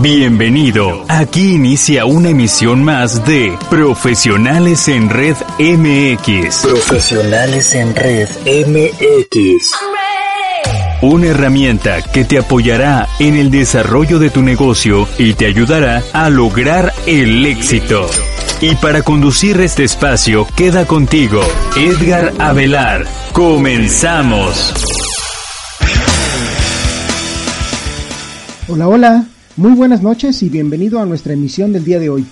Bienvenido. Aquí inicia una emisión más de Profesionales en Red MX. Profesionales en Red MX. Una herramienta que te apoyará en el desarrollo de tu negocio y te ayudará a lograr el éxito. Y para conducir este espacio queda contigo Edgar Avelar. Comenzamos. Hola, hola. Muy buenas noches y bienvenido a nuestra emisión del día de hoy.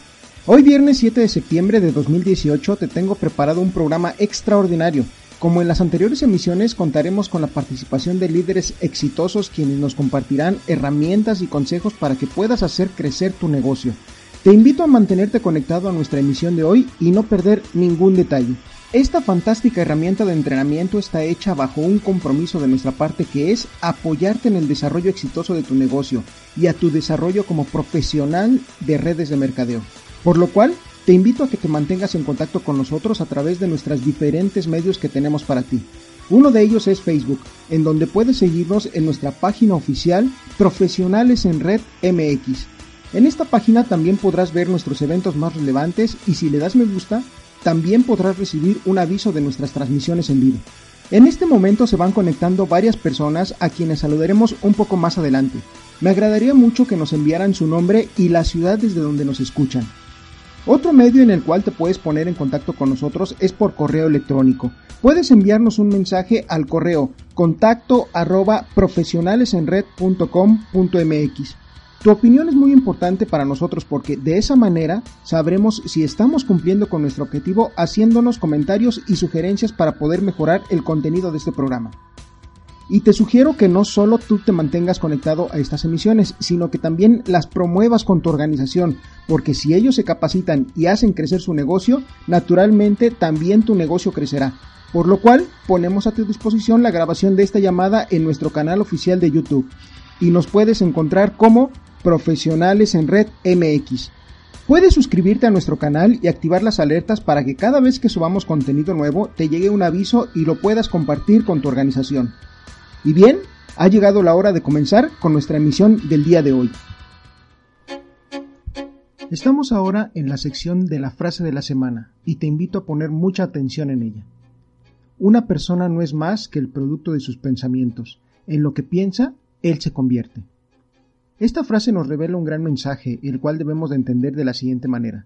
Hoy viernes 7 de septiembre de 2018 te tengo preparado un programa extraordinario. Como en las anteriores emisiones contaremos con la participación de líderes exitosos quienes nos compartirán herramientas y consejos para que puedas hacer crecer tu negocio. Te invito a mantenerte conectado a nuestra emisión de hoy y no perder ningún detalle. Esta fantástica herramienta de entrenamiento está hecha bajo un compromiso de nuestra parte que es apoyarte en el desarrollo exitoso de tu negocio y a tu desarrollo como profesional de redes de mercadeo. Por lo cual, te invito a que te mantengas en contacto con nosotros a través de nuestros diferentes medios que tenemos para ti. Uno de ellos es Facebook, en donde puedes seguirnos en nuestra página oficial Profesionales en Red MX. En esta página también podrás ver nuestros eventos más relevantes y si le das me gusta, también podrás recibir un aviso de nuestras transmisiones en vivo. En este momento se van conectando varias personas a quienes saludaremos un poco más adelante. Me agradaría mucho que nos enviaran su nombre y la ciudad desde donde nos escuchan. Otro medio en el cual te puedes poner en contacto con nosotros es por correo electrónico. Puedes enviarnos un mensaje al correo contacto arroba profesionalesenred.com.mx tu opinión es muy importante para nosotros porque de esa manera sabremos si estamos cumpliendo con nuestro objetivo haciéndonos comentarios y sugerencias para poder mejorar el contenido de este programa. Y te sugiero que no solo tú te mantengas conectado a estas emisiones, sino que también las promuevas con tu organización, porque si ellos se capacitan y hacen crecer su negocio, naturalmente también tu negocio crecerá. Por lo cual, ponemos a tu disposición la grabación de esta llamada en nuestro canal oficial de YouTube. Y nos puedes encontrar como Profesionales en Red MX. Puedes suscribirte a nuestro canal y activar las alertas para que cada vez que subamos contenido nuevo te llegue un aviso y lo puedas compartir con tu organización. Y bien, ha llegado la hora de comenzar con nuestra emisión del día de hoy. Estamos ahora en la sección de la frase de la semana y te invito a poner mucha atención en ella. Una persona no es más que el producto de sus pensamientos. En lo que piensa, él se convierte. Esta frase nos revela un gran mensaje, el cual debemos de entender de la siguiente manera.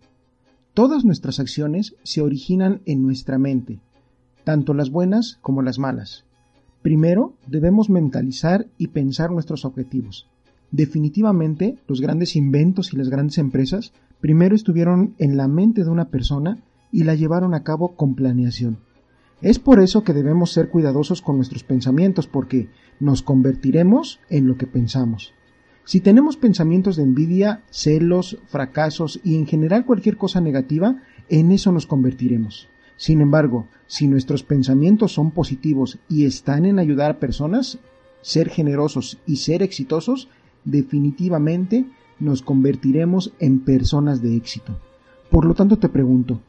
Todas nuestras acciones se originan en nuestra mente, tanto las buenas como las malas. Primero, debemos mentalizar y pensar nuestros objetivos. Definitivamente, los grandes inventos y las grandes empresas primero estuvieron en la mente de una persona y la llevaron a cabo con planeación. Es por eso que debemos ser cuidadosos con nuestros pensamientos porque nos convertiremos en lo que pensamos. Si tenemos pensamientos de envidia, celos, fracasos y en general cualquier cosa negativa, en eso nos convertiremos. Sin embargo, si nuestros pensamientos son positivos y están en ayudar a personas, ser generosos y ser exitosos, definitivamente nos convertiremos en personas de éxito. Por lo tanto te pregunto,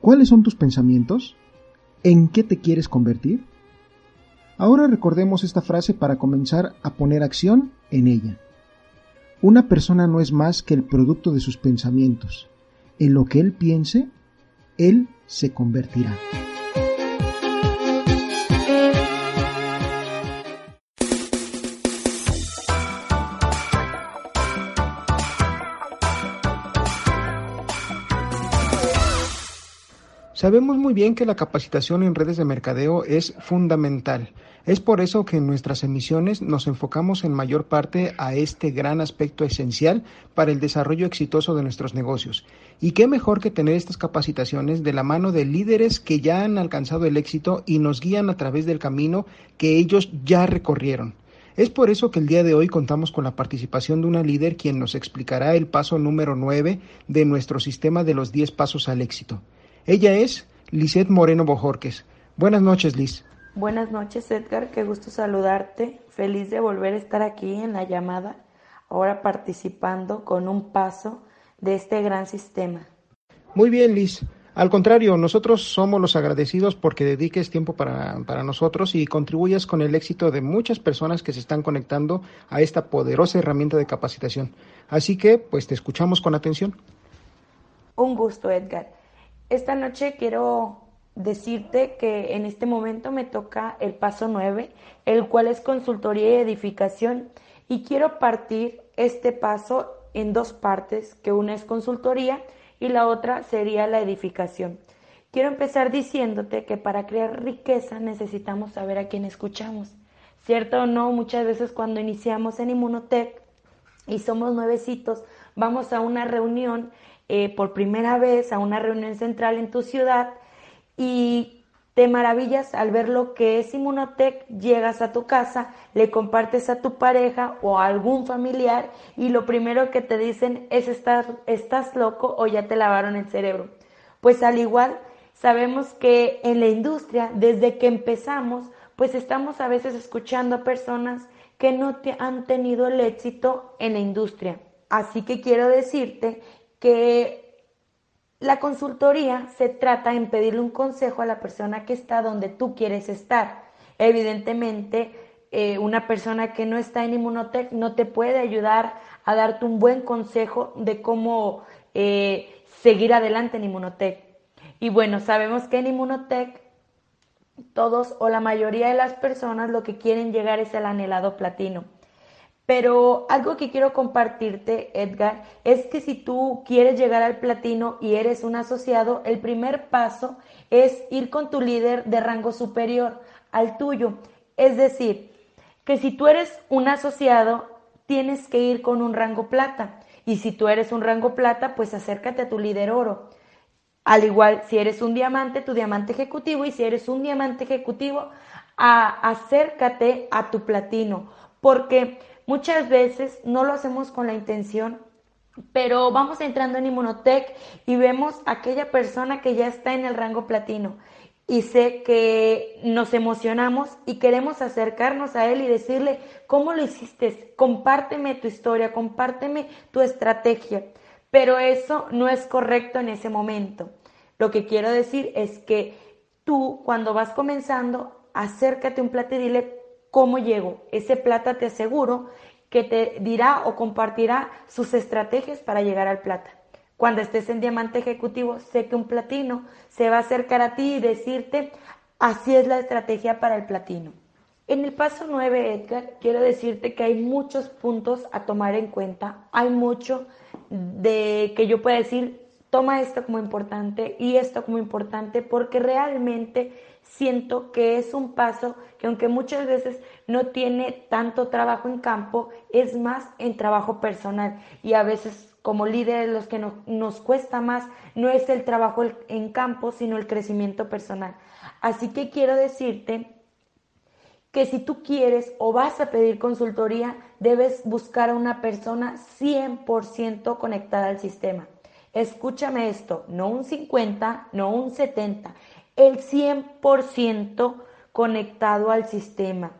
¿cuáles son tus pensamientos? ¿En qué te quieres convertir? Ahora recordemos esta frase para comenzar a poner acción en ella. Una persona no es más que el producto de sus pensamientos. En lo que él piense, él se convertirá. Sabemos muy bien que la capacitación en redes de mercadeo es fundamental. Es por eso que en nuestras emisiones nos enfocamos en mayor parte a este gran aspecto esencial para el desarrollo exitoso de nuestros negocios. Y qué mejor que tener estas capacitaciones de la mano de líderes que ya han alcanzado el éxito y nos guían a través del camino que ellos ya recorrieron. Es por eso que el día de hoy contamos con la participación de una líder quien nos explicará el paso número 9 de nuestro sistema de los 10 pasos al éxito. Ella es Lisette Moreno Bojorques. Buenas noches, Liz. Buenas noches, Edgar. Qué gusto saludarte. Feliz de volver a estar aquí en la llamada, ahora participando con un paso de este gran sistema. Muy bien, Liz. Al contrario, nosotros somos los agradecidos porque dediques tiempo para, para, nosotros y contribuyas con el éxito de muchas personas que se están conectando a esta poderosa herramienta de capacitación. Así que, pues te escuchamos con atención. Un gusto, Edgar. Esta noche quiero decirte que en este momento me toca el paso 9, el cual es consultoría y edificación, y quiero partir este paso en dos partes, que una es consultoría y la otra sería la edificación. Quiero empezar diciéndote que para crear riqueza necesitamos saber a quién escuchamos. ¿Cierto o no? Muchas veces cuando iniciamos en Inmunotech y somos nuevecitos, vamos a una reunión eh, por primera vez, a una reunión central en tu ciudad y te maravillas al ver lo que es Inmunotech, llegas a tu casa, le compartes a tu pareja o a algún familiar y lo primero que te dicen es estás, estás loco o ya te lavaron el cerebro. Pues al igual, sabemos que en la industria, desde que empezamos, pues estamos a veces escuchando a personas que no te han tenido el éxito en la industria. Así que quiero decirte que la consultoría se trata en pedirle un consejo a la persona que está donde tú quieres estar. Evidentemente, eh, una persona que no está en Inmunotech no te puede ayudar a darte un buen consejo de cómo eh, seguir adelante en Inmunotech. Y bueno, sabemos que en Inmunotech todos o la mayoría de las personas lo que quieren llegar es el anhelado platino. Pero algo que quiero compartirte, Edgar, es que si tú quieres llegar al platino y eres un asociado, el primer paso es ir con tu líder de rango superior al tuyo. Es decir, que si tú eres un asociado, tienes que ir con un rango plata. Y si tú eres un rango plata, pues acércate a tu líder oro. Al igual, si eres un diamante, tu diamante ejecutivo, y si eres un diamante ejecutivo, acércate a tu platino. Porque Muchas veces no lo hacemos con la intención, pero vamos entrando en Inmunotech y vemos aquella persona que ya está en el rango platino y sé que nos emocionamos y queremos acercarnos a él y decirle, ¿cómo lo hiciste? Compárteme tu historia, compárteme tu estrategia. Pero eso no es correcto en ese momento. Lo que quiero decir es que tú, cuando vas comenzando, acércate un plato y dile, ¿Cómo llego? Ese plata te aseguro que te dirá o compartirá sus estrategias para llegar al plata. Cuando estés en diamante ejecutivo, sé que un platino se va a acercar a ti y decirte, así es la estrategia para el platino. En el paso 9, Edgar, quiero decirte que hay muchos puntos a tomar en cuenta. Hay mucho de que yo pueda decir, toma esto como importante y esto como importante, porque realmente siento que es un paso que aunque muchas veces no tiene tanto trabajo en campo, es más en trabajo personal y a veces como líderes los que nos cuesta más no es el trabajo en campo, sino el crecimiento personal. Así que quiero decirte que si tú quieres o vas a pedir consultoría, debes buscar a una persona 100% conectada al sistema. Escúchame esto, no un 50, no un 70, el 100% conectado al sistema.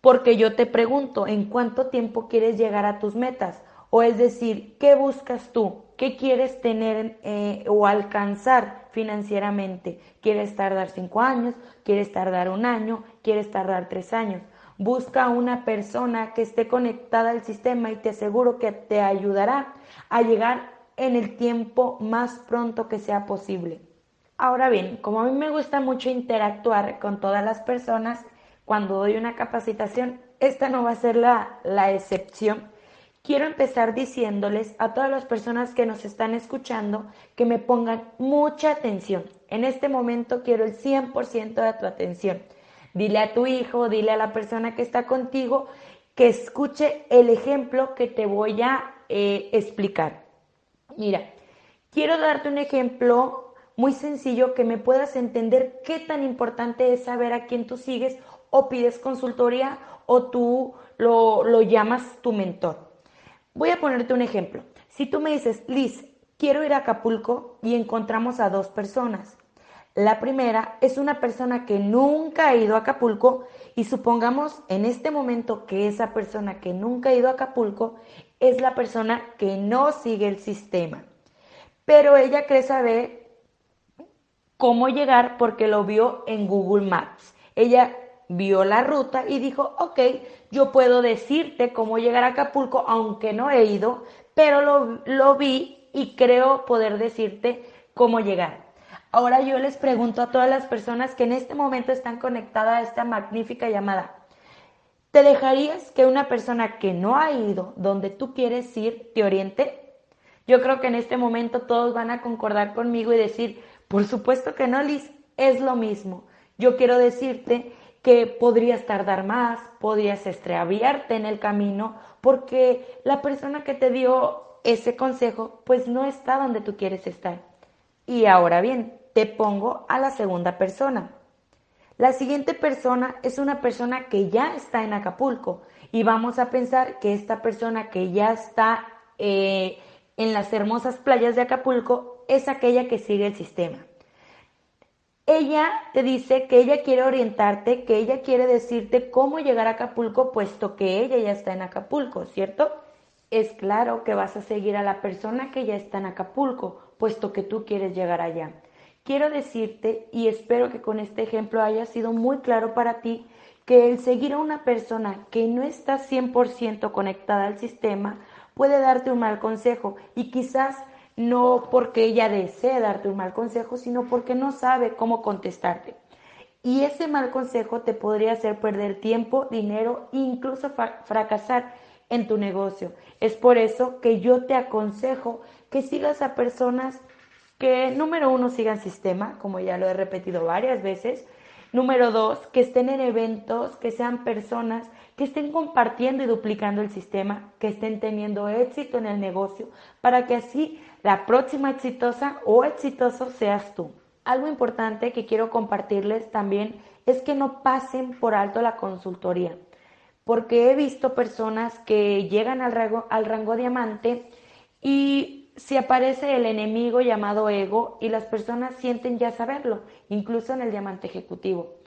Porque yo te pregunto, ¿en cuánto tiempo quieres llegar a tus metas? O es decir, ¿qué buscas tú? ¿Qué quieres tener eh, o alcanzar financieramente? ¿Quieres tardar cinco años? ¿Quieres tardar un año? ¿Quieres tardar tres años? Busca una persona que esté conectada al sistema y te aseguro que te ayudará a llegar en el tiempo más pronto que sea posible. Ahora bien, como a mí me gusta mucho interactuar con todas las personas, cuando doy una capacitación, esta no va a ser la, la excepción. Quiero empezar diciéndoles a todas las personas que nos están escuchando que me pongan mucha atención. En este momento quiero el 100% de tu atención. Dile a tu hijo, dile a la persona que está contigo que escuche el ejemplo que te voy a eh, explicar. Mira, quiero darte un ejemplo muy sencillo que me puedas entender qué tan importante es saber a quién tú sigues o pides consultoría o tú lo, lo llamas tu mentor. Voy a ponerte un ejemplo. Si tú me dices, Liz, quiero ir a Acapulco y encontramos a dos personas. La primera es una persona que nunca ha ido a Acapulco y supongamos en este momento que esa persona que nunca ha ido a Acapulco es la persona que no sigue el sistema. Pero ella cree saber cómo llegar porque lo vio en Google Maps. Ella vio la ruta y dijo, ok, yo puedo decirte cómo llegar a Acapulco, aunque no he ido, pero lo, lo vi y creo poder decirte cómo llegar. Ahora yo les pregunto a todas las personas que en este momento están conectadas a esta magnífica llamada, ¿te dejarías que una persona que no ha ido donde tú quieres ir te oriente? Yo creo que en este momento todos van a concordar conmigo y decir, por supuesto que no, Liz, es lo mismo. Yo quiero decirte que podrías tardar más, podrías extraviarte en el camino, porque la persona que te dio ese consejo, pues no está donde tú quieres estar. Y ahora bien, te pongo a la segunda persona. La siguiente persona es una persona que ya está en Acapulco y vamos a pensar que esta persona que ya está eh, en las hermosas playas de Acapulco es aquella que sigue el sistema. Ella te dice que ella quiere orientarte, que ella quiere decirte cómo llegar a Acapulco, puesto que ella ya está en Acapulco, ¿cierto? Es claro que vas a seguir a la persona que ya está en Acapulco, puesto que tú quieres llegar allá. Quiero decirte, y espero que con este ejemplo haya sido muy claro para ti, que el seguir a una persona que no está 100% conectada al sistema puede darte un mal consejo y quizás no porque ella desee darte un mal consejo, sino porque no sabe cómo contestarte. Y ese mal consejo te podría hacer perder tiempo, dinero incluso fracasar en tu negocio. Es por eso que yo te aconsejo que sigas a personas que, número uno, sigan sistema, como ya lo he repetido varias veces. Número dos, que estén en eventos, que sean personas que estén compartiendo y duplicando el sistema, que estén teniendo éxito en el negocio, para que así la próxima exitosa o exitoso seas tú. Algo importante que quiero compartirles también es que no pasen por alto la consultoría, porque he visto personas que llegan al rango, al rango diamante y si aparece el enemigo llamado ego y las personas sienten ya saberlo, incluso en el diamante ejecutivo,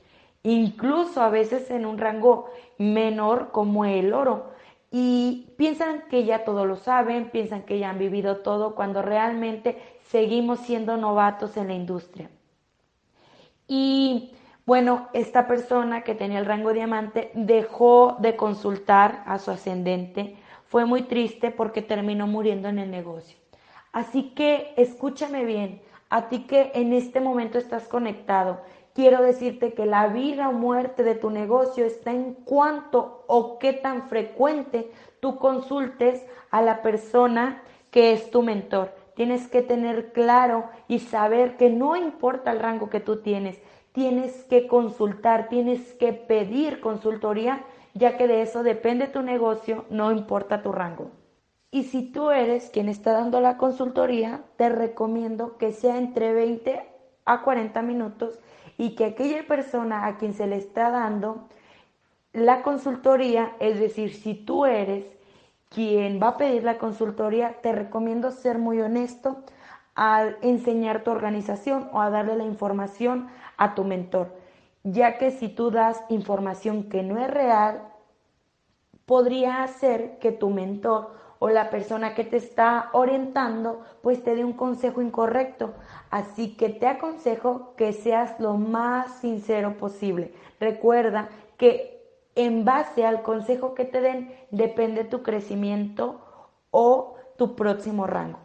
incluso a veces en un rango menor como el oro, y piensan que ya todo lo saben, piensan que ya han vivido todo, cuando realmente seguimos siendo novatos en la industria. Y bueno, esta persona que tenía el rango diamante dejó de consultar a su ascendente, fue muy triste porque terminó muriendo en el negocio. Así que escúchame bien, a ti que en este momento estás conectado, quiero decirte que la vida o muerte de tu negocio está en cuanto o qué tan frecuente tú consultes a la persona que es tu mentor. Tienes que tener claro y saber que no importa el rango que tú tienes, tienes que consultar, tienes que pedir consultoría, ya que de eso depende tu negocio, no importa tu rango. Y si tú eres quien está dando la consultoría, te recomiendo que sea entre 20 a 40 minutos y que aquella persona a quien se le está dando la consultoría, es decir, si tú eres quien va a pedir la consultoría, te recomiendo ser muy honesto al enseñar tu organización o a darle la información a tu mentor, ya que si tú das información que no es real, podría hacer que tu mentor o la persona que te está orientando pues te dé un consejo incorrecto. Así que te aconsejo que seas lo más sincero posible. Recuerda que en base al consejo que te den depende tu crecimiento o tu próximo rango.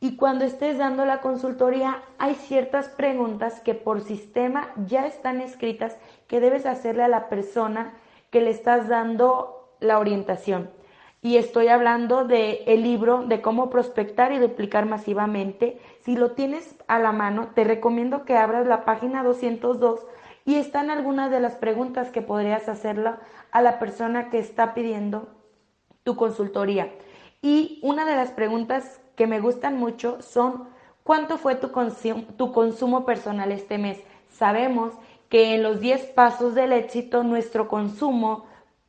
Y cuando estés dando la consultoría, hay ciertas preguntas que por sistema ya están escritas que debes hacerle a la persona que le estás dando la orientación y estoy hablando del el libro de cómo prospectar y duplicar masivamente. Si lo tienes a la mano, te recomiendo que abras la página 202 y están algunas de las preguntas que podrías hacerla a la persona que está pidiendo tu consultoría. Y una de las preguntas que me gustan mucho son ¿cuánto fue tu, tu consumo personal este mes? Sabemos que en los 10 pasos del éxito nuestro consumo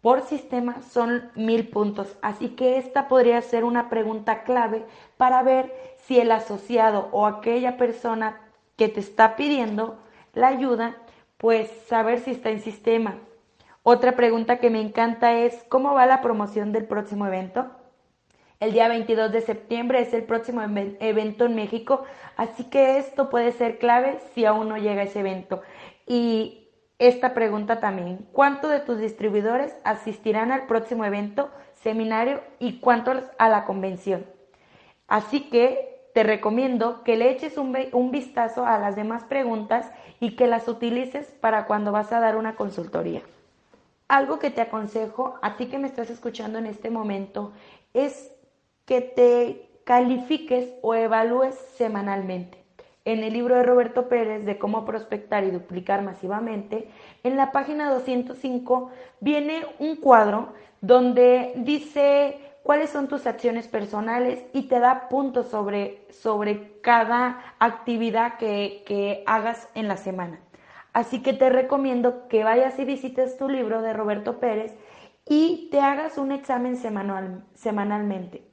por sistema son mil puntos. Así que esta podría ser una pregunta clave para ver si el asociado o aquella persona que te está pidiendo la ayuda, pues saber si está en sistema. Otra pregunta que me encanta es, ¿cómo va la promoción del próximo evento? El día 22 de septiembre es el próximo evento en México, así que esto puede ser clave si aún no llega ese evento. Y esta pregunta también, ¿cuántos de tus distribuidores asistirán al próximo evento, seminario y cuántos a la convención? Así que te recomiendo que le eches un, un vistazo a las demás preguntas y que las utilices para cuando vas a dar una consultoría. Algo que te aconsejo a ti que me estás escuchando en este momento es que te califiques o evalúes semanalmente. En el libro de Roberto Pérez de cómo prospectar y duplicar masivamente, en la página 205 viene un cuadro donde dice cuáles son tus acciones personales y te da puntos sobre, sobre cada actividad que, que hagas en la semana. Así que te recomiendo que vayas y visites tu libro de Roberto Pérez y te hagas un examen semanal, semanalmente.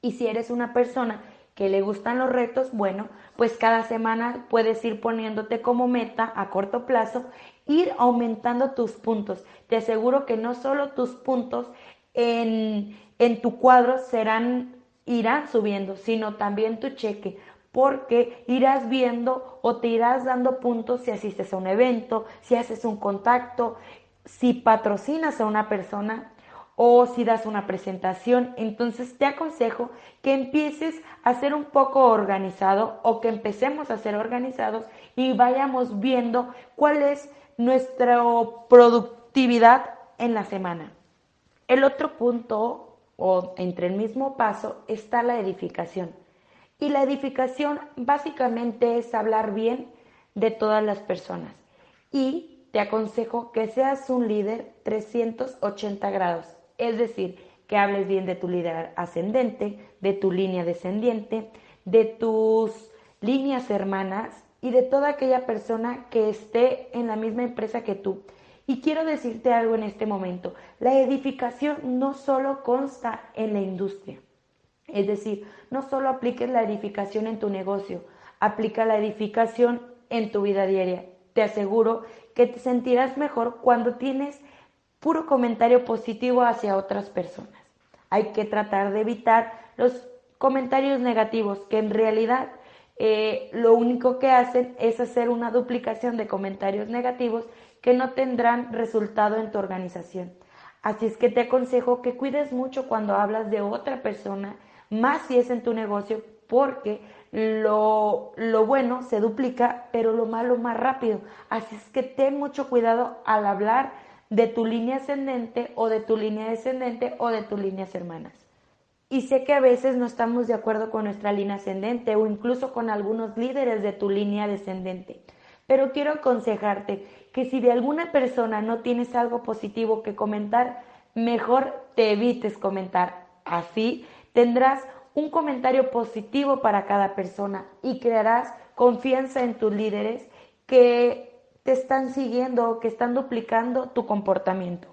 Y si eres una persona que le gustan los retos, bueno, pues cada semana puedes ir poniéndote como meta a corto plazo, ir aumentando tus puntos. Te aseguro que no solo tus puntos en, en tu cuadro serán, irán subiendo, sino también tu cheque porque irás viendo o te irás dando puntos si asistes a un evento, si haces un contacto, si patrocinas a una persona o si das una presentación. Entonces te aconsejo que empieces a ser un poco organizado o que empecemos a ser organizados y vayamos viendo cuál es nuestra productividad en la semana. El otro punto o entre el mismo paso está la edificación. Y la edificación básicamente es hablar bien de todas las personas. Y te aconsejo que seas un líder 380 grados, es decir, que hables bien de tu líder ascendente, de tu línea descendiente, de tus líneas hermanas y de toda aquella persona que esté en la misma empresa que tú. Y quiero decirte algo en este momento, la edificación no solo consta en la industria, es decir, no solo apliques la edificación en tu negocio, aplica la edificación en tu vida diaria. Te aseguro que te sentirás mejor cuando tienes puro comentario positivo hacia otras personas. Hay que tratar de evitar los comentarios negativos, que en realidad eh, lo único que hacen es hacer una duplicación de comentarios negativos que no tendrán resultado en tu organización. Así es que te aconsejo que cuides mucho cuando hablas de otra persona más si es en tu negocio, porque lo, lo, bueno se duplica, pero lo malo más rápido. Así es que ten mucho cuidado al hablar de tu línea ascendente o de tu línea descendente o de tus líneas hermanas. Y sé que a veces no estamos de acuerdo con nuestra línea ascendente o incluso con algunos líderes de tu línea descendente. Pero quiero aconsejarte que si de alguna persona no tienes algo positivo que comentar, mejor te evites comentar. Así Tendrás un comentario positivo para cada persona y crearás confianza en tus líderes que te están siguiendo, que están duplicando tu comportamiento.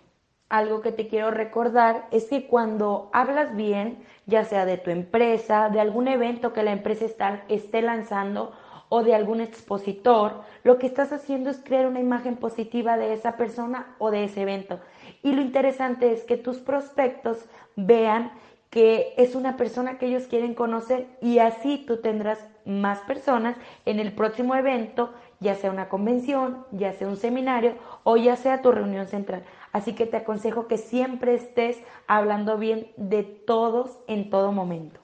Algo que te quiero recordar es que cuando hablas bien, ya sea de tu empresa, de algún evento que la empresa está, esté lanzando o de algún expositor, lo que estás haciendo es crear una imagen positiva de esa persona o de ese evento. Y lo interesante es que tus prospectos vean que es una persona que ellos quieren conocer y así tú tendrás más personas en el próximo evento, ya sea una convención, ya sea un seminario o ya sea tu reunión central. Así que te aconsejo que siempre estés hablando bien de todos en todo momento.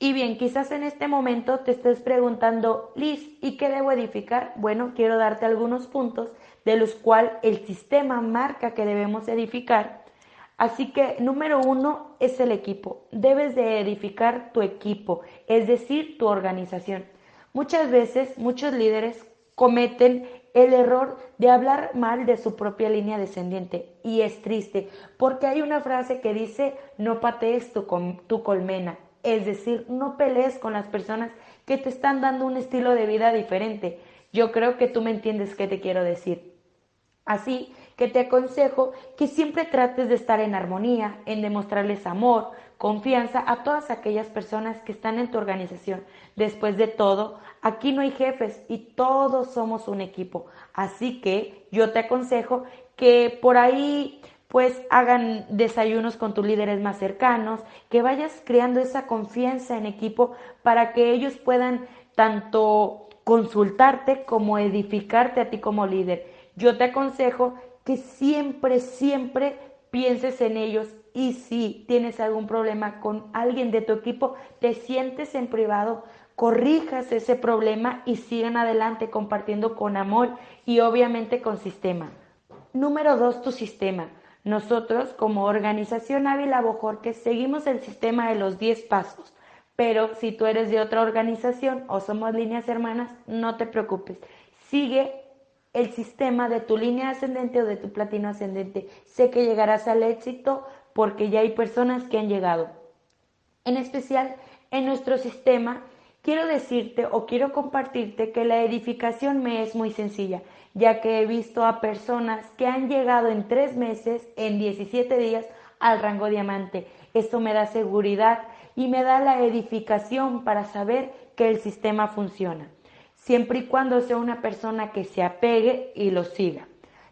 Y bien, quizás en este momento te estés preguntando, Liz, ¿y qué debo edificar? Bueno, quiero darte algunos puntos de los cuales el sistema marca que debemos edificar Así que número uno es el equipo. Debes de edificar tu equipo, es decir, tu organización. Muchas veces muchos líderes cometen el error de hablar mal de su propia línea descendiente y es triste porque hay una frase que dice no patees tu, tu colmena, es decir, no pelees con las personas que te están dando un estilo de vida diferente. Yo creo que tú me entiendes qué te quiero decir. Así que te aconsejo que siempre trates de estar en armonía, en demostrarles amor, confianza a todas aquellas personas que están en tu organización. Después de todo, aquí no hay jefes y todos somos un equipo. Así que yo te aconsejo que por ahí pues hagan desayunos con tus líderes más cercanos, que vayas creando esa confianza en equipo para que ellos puedan tanto consultarte como edificarte a ti como líder. Yo te aconsejo que siempre, siempre pienses en ellos y si tienes algún problema con alguien de tu equipo, te sientes en privado, corrijas ese problema y sigan adelante compartiendo con amor y obviamente con sistema. Número dos, tu sistema. Nosotros como organización Ávila Bojorque seguimos el sistema de los 10 pasos, pero si tú eres de otra organización o somos líneas hermanas, no te preocupes. Sigue el sistema de tu línea ascendente o de tu platino ascendente. Sé que llegarás al éxito porque ya hay personas que han llegado. En especial, en nuestro sistema, quiero decirte o quiero compartirte que la edificación me es muy sencilla, ya que he visto a personas que han llegado en tres meses, en 17 días, al rango diamante. Esto me da seguridad y me da la edificación para saber que el sistema funciona, siempre y cuando sea una persona que se apegue y lo siga.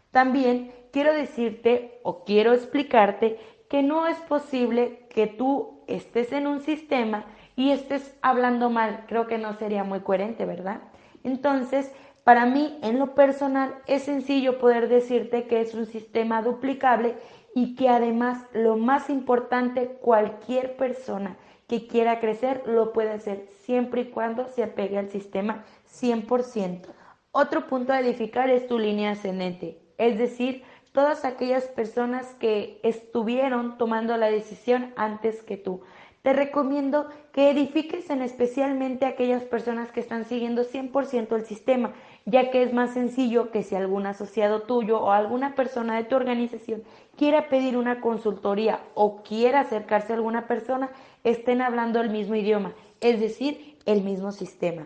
También quiero decirte o quiero explicarte que no es posible que tú estés en un sistema y estés hablando mal. Creo que no sería muy coherente, ¿verdad? Entonces, para mí, en lo personal, es sencillo poder decirte que es un sistema duplicable y que además, lo más importante, cualquier persona que quiera crecer lo puede hacer siempre y cuando se apegue al sistema 100%. Otro punto a edificar es tu línea ascendente, es decir, todas aquellas personas que estuvieron tomando la decisión antes que tú. Te recomiendo que edifiques en especialmente aquellas personas que están siguiendo 100% el sistema, ya que es más sencillo que si algún asociado tuyo o alguna persona de tu organización quiera pedir una consultoría o quiera acercarse a alguna persona, estén hablando el mismo idioma, es decir, el mismo sistema.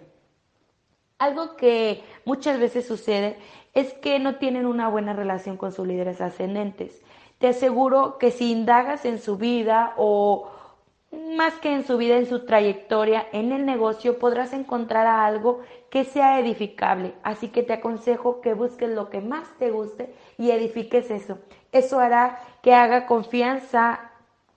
Algo que muchas veces sucede es que no tienen una buena relación con sus líderes ascendentes. Te aseguro que si indagas en su vida o más que en su vida, en su trayectoria, en el negocio, podrás encontrar algo que sea edificable. Así que te aconsejo que busques lo que más te guste y edifiques eso. Eso hará que haga confianza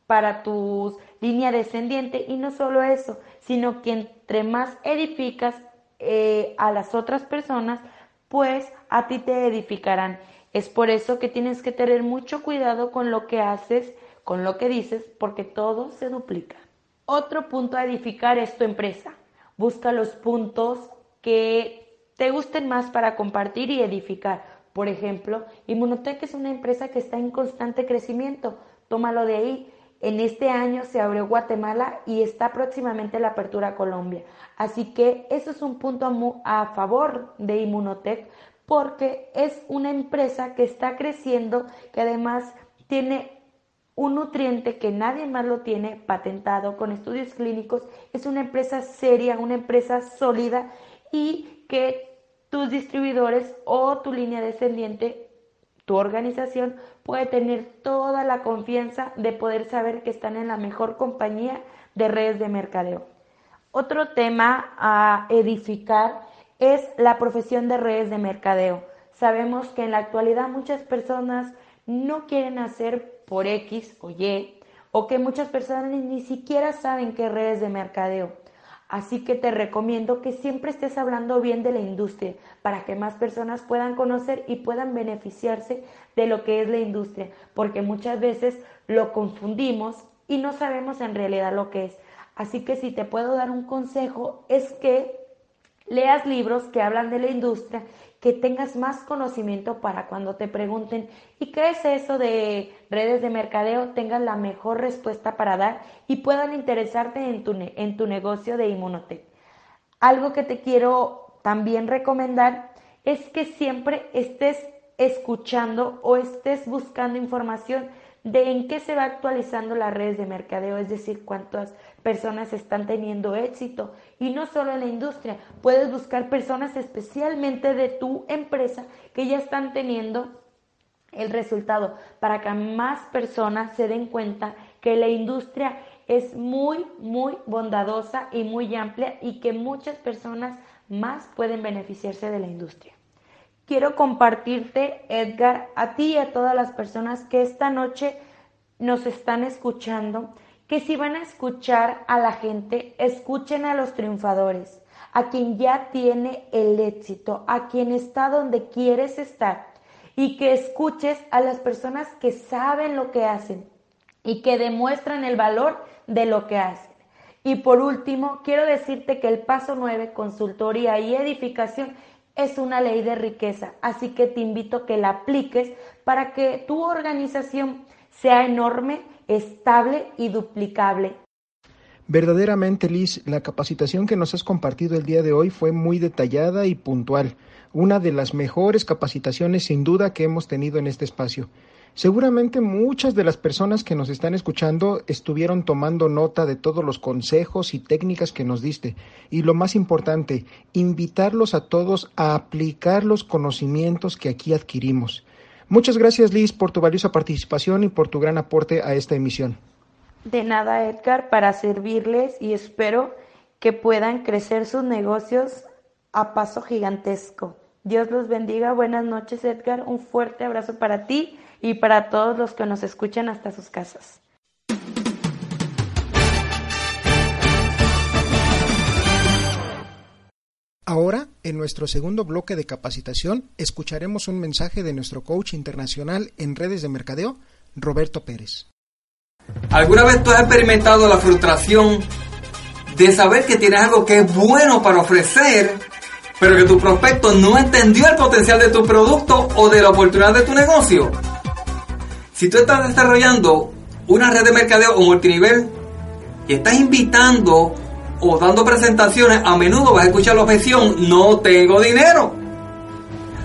para tu línea descendiente y no solo eso, sino que entre más edificas eh, a las otras personas, pues a ti te edificarán. Es por eso que tienes que tener mucho cuidado con lo que haces, con lo que dices, porque todo se duplica. Otro punto a edificar es tu empresa. Busca los puntos que te gusten más para compartir y edificar. Por ejemplo, Inmunotech es una empresa que está en constante crecimiento. Tómalo de ahí. En este año se abrió Guatemala y está próximamente la apertura a Colombia. Así que eso es un punto a, favor de Inmunotech porque es una empresa que está creciendo, que además tiene un nutriente que nadie más lo tiene patentado con estudios clínicos. Es una empresa seria, una empresa sólida y que tus distribuidores o tu línea descendiente, tu organización, puede tener toda la confianza de poder saber que están en la mejor compañía de redes de mercadeo. Otro tema a edificar es la profesión de redes de mercadeo. Sabemos que en la actualidad muchas personas no quieren hacer por X o Y, o que muchas personas ni siquiera saben qué redes de mercadeo. Así que te recomiendo que siempre estés hablando bien de la industria para que más personas puedan conocer y puedan beneficiarse de lo que es la industria, porque muchas veces lo confundimos y no sabemos en realidad lo que es. Así que si te puedo dar un consejo es que leas libros que hablan de la industria, que tengas más conocimiento para cuando te pregunten ¿y qué es eso de redes de mercadeo? tengas la mejor respuesta para dar y puedan interesarte en tu, en tu negocio de Inmunotech. Algo que te quiero también recomendar es que siempre estés escuchando o estés buscando información de en qué se va actualizando las redes de mercadeo, es decir, cuántas personas están teniendo éxito. Y no solo en la industria, puedes buscar personas especialmente de tu empresa que ya están teniendo el resultado para que más personas se den cuenta que la industria es muy, muy bondadosa y muy amplia y que muchas personas más pueden beneficiarse de la industria. quiero compartirte, Edgar, a ti y a todas las personas que esta noche nos están escuchando, que si van a escuchar a la gente, escuchen a los triunfadores, a quien ya tiene el éxito, a quien está donde quieres estar y que escuches a las personas que saben lo que hacen y que demuestran el valor de lo que hacen. Y por último, quiero decirte que el paso 9, consultoría y edificación, es una ley de riqueza, así que te invito a que la apliques para que tu organización sea enorme, estable y duplicable. Verdaderamente, Liz, la capacitación que nos has compartido el día de hoy fue muy detallada y puntual, una de las mejores capacitaciones sin duda que hemos tenido en este espacio. Seguramente muchas de las personas que nos están escuchando estuvieron tomando nota de todos los consejos y técnicas que nos diste. Y lo más importante, invitarlos a todos a aplicar los conocimientos que aquí adquirimos. Muchas gracias Liz por tu valiosa participación y por tu gran aporte a esta emisión. De nada Edgar, para servirles y espero que puedan crecer sus negocios a paso gigantesco. Dios los bendiga. Buenas noches Edgar. Un fuerte abrazo para ti y para todos los que nos escuchan hasta sus casas. Ahora, en nuestro segundo bloque de capacitación, escucharemos un mensaje de nuestro coach internacional en redes de mercadeo, Roberto Pérez. ¿Alguna vez tú has experimentado la frustración de saber que tienes algo que es bueno para ofrecer, pero que tu prospecto no entendió el potencial de tu producto o de la oportunidad de tu negocio? Si tú estás desarrollando una red de mercadeo o multinivel y estás invitando o dando presentaciones, a menudo vas a escuchar la objeción, no tengo dinero.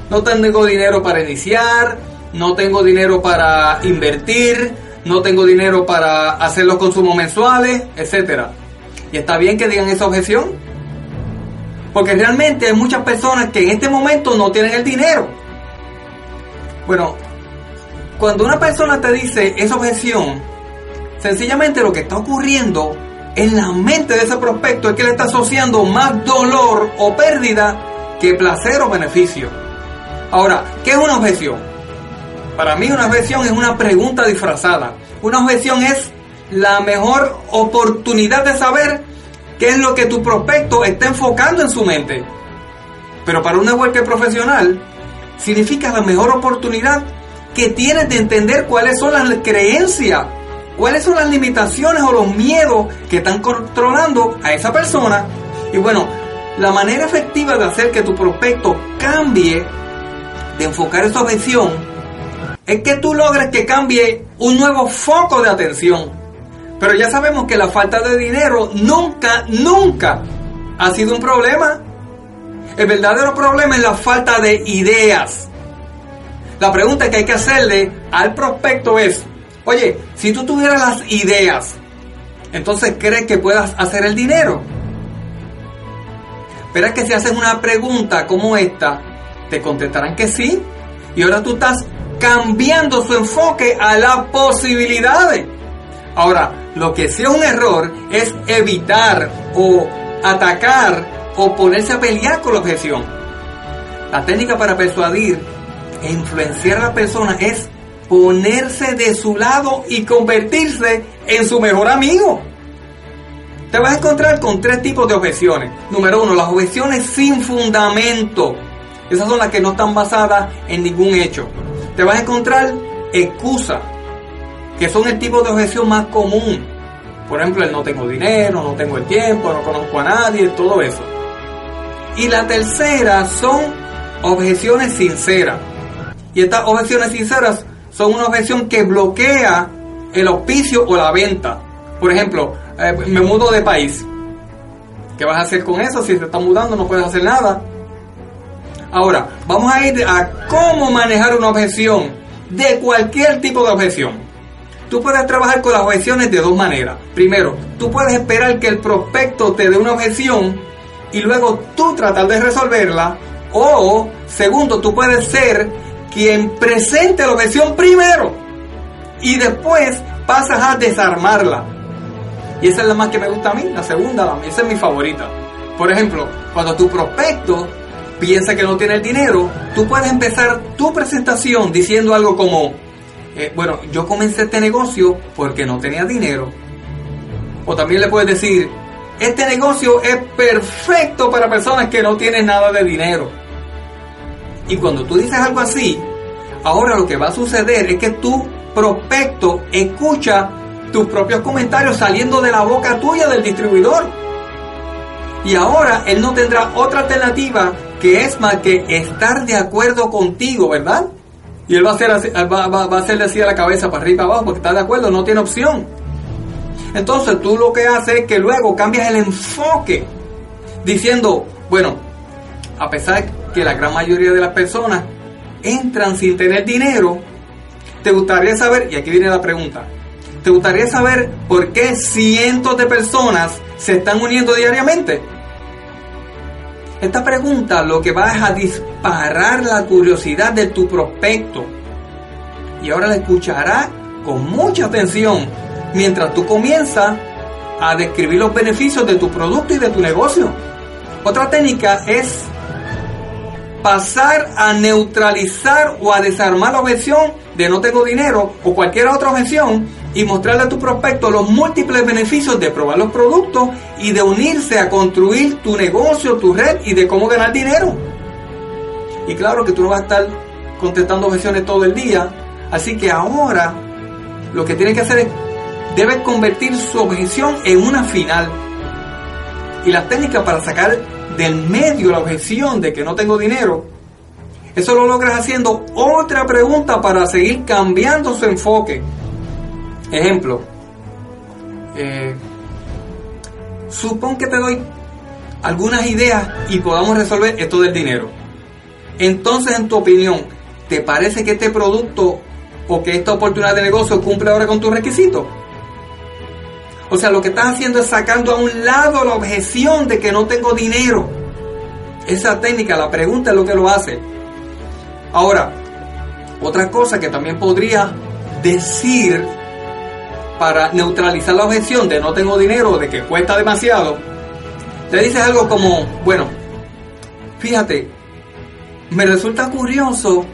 No tengo dinero para iniciar, no tengo dinero para invertir, no tengo dinero para hacer los consumos mensuales, etc. Y está bien que digan esa objeción. Porque realmente hay muchas personas que en este momento no tienen el dinero. Bueno, cuando una persona te dice esa objeción, sencillamente lo que está ocurriendo en la mente de ese prospecto es que le está asociando más dolor o pérdida que placer o beneficio. Ahora, ¿qué es una objeción? Para mí una objeción es una pregunta disfrazada. Una objeción es la mejor oportunidad de saber qué es lo que tu prospecto está enfocando en su mente. Pero para un networker profesional, significa la mejor oportunidad que tienes de entender cuáles son las creencias, cuáles son las limitaciones o los miedos que están controlando a esa persona. Y bueno, la manera efectiva de hacer que tu prospecto cambie, de enfocar esa objeción, es que tú logres que cambie un nuevo foco de atención. Pero ya sabemos que la falta de dinero nunca, nunca ha sido un problema. El verdadero problema es la falta de ideas. La pregunta que hay que hacerle al prospecto es, oye, si tú tuvieras las ideas, entonces crees que puedas hacer el dinero. Pero es que si haces una pregunta como esta, te contestarán que sí. Y ahora tú estás cambiando su enfoque a las posibilidades. Ahora, lo que sí es un error es evitar o atacar o ponerse a pelear con la objeción. La técnica para persuadir e influenciar a la persona es ponerse de su lado y convertirse en su mejor amigo. Te vas a encontrar con tres tipos de objeciones. Número uno, las objeciones sin fundamento. Esas son las que no están basadas en ningún hecho. Te vas a encontrar excusas, que son el tipo de objeción más común. Por ejemplo, el no tengo dinero, no tengo el tiempo, no conozco a nadie, todo eso. Y la tercera son objeciones sinceras. Y estas objeciones sinceras son una objeción que bloquea el auspicio o la venta. Por ejemplo, eh, me mudo de país. ¿Qué vas a hacer con eso? Si te estás mudando no puedes hacer nada. Ahora, vamos a ir a cómo manejar una objeción de cualquier tipo de objeción. Tú puedes trabajar con las objeciones de dos maneras. Primero, tú puedes esperar que el prospecto te dé una objeción y luego tú tratar de resolverla. O, segundo, tú puedes ser quien presente la objeción primero y después pasas a desarmarla. Y esa es la más que me gusta a mí, la segunda, esa es mi favorita. Por ejemplo, cuando tu prospecto piensa que no tiene el dinero, tú puedes empezar tu presentación diciendo algo como, eh, bueno, yo comencé este negocio porque no tenía dinero. O también le puedes decir, este negocio es perfecto para personas que no tienen nada de dinero. Y cuando tú dices algo así, ahora lo que va a suceder es que tu prospecto escucha tus propios comentarios saliendo de la boca tuya del distribuidor. Y ahora él no tendrá otra alternativa que es más que estar de acuerdo contigo, ¿verdad? Y él va a, hacer así, va, a hacerle así a la cabeza para arriba y para abajo porque está de acuerdo, no tiene opción. Entonces tú lo que haces es que luego cambias el enfoque diciendo, bueno, a pesar que la gran mayoría de las personas entran sin tener dinero, te gustaría saber, y aquí viene la pregunta, ¿te gustaría saber por qué cientos de personas se están uniendo diariamente? Esta pregunta lo que va es a disparar la curiosidad de tu prospecto. Y ahora la escuchará con mucha atención mientras tú comienzas a describir los beneficios de tu producto y de tu negocio. Otra técnica es pasar a neutralizar o a desarmar la objeción de no tengo dinero o cualquier otra objeción y mostrarle a tu prospecto los múltiples beneficios de probar los productos y de unirse a construir tu negocio, tu red y de cómo ganar dinero. Y claro que tú no vas a estar contestando objeciones todo el día, así que ahora lo que tienes que hacer es, debes convertir su objeción en una final. Y la técnica para sacar del medio la objeción de que no tengo dinero, eso lo logras haciendo otra pregunta para seguir cambiando su enfoque. Ejemplo, eh, supón que te doy algunas ideas y podamos resolver esto del dinero. Entonces, en tu opinión, ¿te parece que este producto o que esta oportunidad de negocio cumple ahora con tus requisitos? O sea, lo que estás haciendo es sacando a un lado la objeción de que no tengo dinero. Esa técnica, la pregunta es lo que lo hace. Ahora, otra cosa que también podría decir para neutralizar la objeción de no tengo dinero o de que cuesta demasiado, te dices algo como, bueno, fíjate, me resulta curioso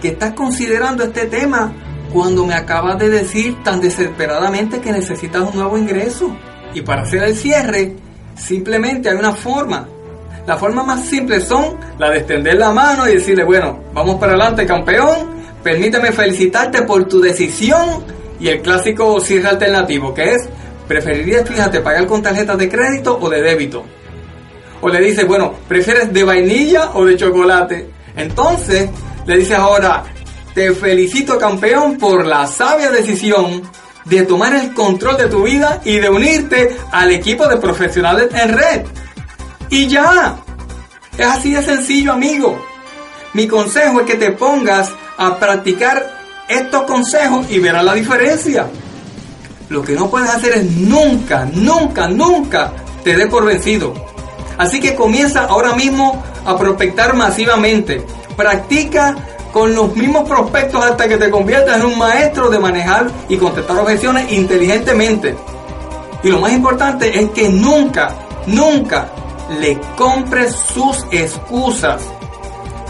que estás considerando este tema cuando me acabas de decir tan desesperadamente que necesitas un nuevo ingreso. Y para hacer el cierre, simplemente hay una forma. La forma más simple son la de extender la mano y decirle, bueno, vamos para adelante campeón, permíteme felicitarte por tu decisión y el clásico cierre alternativo, que es, preferirías, fíjate, pagar con tarjetas de crédito o de débito. O le dices, bueno, ¿prefieres de vainilla o de chocolate? Entonces, le dices ahora, te felicito campeón por la sabia decisión de tomar el control de tu vida y de unirte al equipo de profesionales en red. Y ya, es así de sencillo amigo. Mi consejo es que te pongas a practicar estos consejos y verás la diferencia. Lo que no puedes hacer es nunca, nunca, nunca te dé por vencido. Así que comienza ahora mismo a prospectar masivamente. Practica con los mismos prospectos hasta que te conviertas en un maestro de manejar y contestar objeciones inteligentemente. Y lo más importante es que nunca, nunca le compres sus excusas.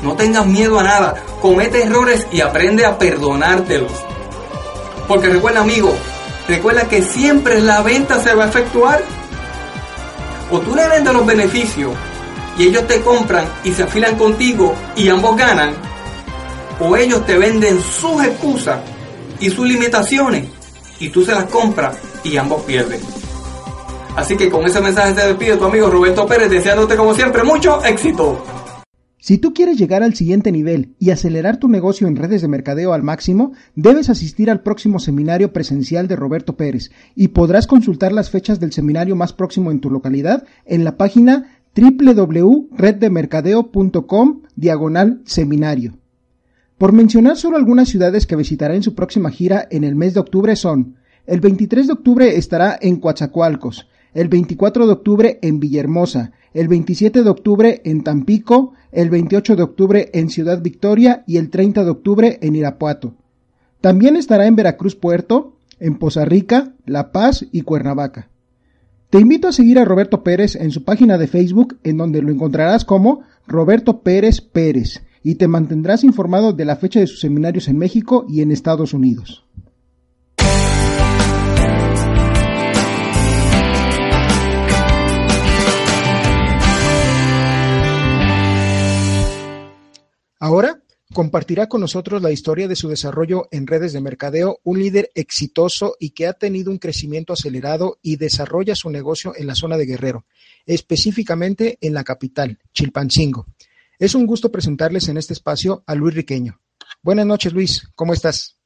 No tengas miedo a nada, comete errores y aprende a perdonártelos. Porque recuerda amigo, recuerda que siempre la venta se va a efectuar. O tú le vendes los beneficios y ellos te compran y se afilan contigo y ambos ganan. O ellos te venden sus excusas y sus limitaciones y tú se las compras y ambos pierden. Así que con ese mensaje te despide tu amigo Roberto Pérez deseándote como siempre mucho éxito. Si tú quieres llegar al siguiente nivel y acelerar tu negocio en redes de mercadeo al máximo, debes asistir al próximo seminario presencial de Roberto Pérez y podrás consultar las fechas del seminario más próximo en tu localidad en la página www.reddemercadeo.com diagonal seminario. Por mencionar solo algunas ciudades que visitará en su próxima gira en el mes de octubre son el 23 de octubre estará en Coatzacoalcos, el 24 de octubre en Villahermosa, el 27 de octubre en Tampico, el 28 de octubre en Ciudad Victoria y el 30 de octubre en Irapuato. También estará en Veracruz Puerto, en Poza Rica, La Paz y Cuernavaca. Te invito a seguir a Roberto Pérez en su página de Facebook en donde lo encontrarás como Roberto Pérez Pérez, y te mantendrás informado de la fecha de sus seminarios en México y en Estados Unidos. Ahora compartirá con nosotros la historia de su desarrollo en redes de mercadeo, un líder exitoso y que ha tenido un crecimiento acelerado y desarrolla su negocio en la zona de Guerrero, específicamente en la capital, Chilpancingo. Es un gusto presentarles en este espacio a Luis Riqueño. Buenas noches, Luis, ¿cómo estás?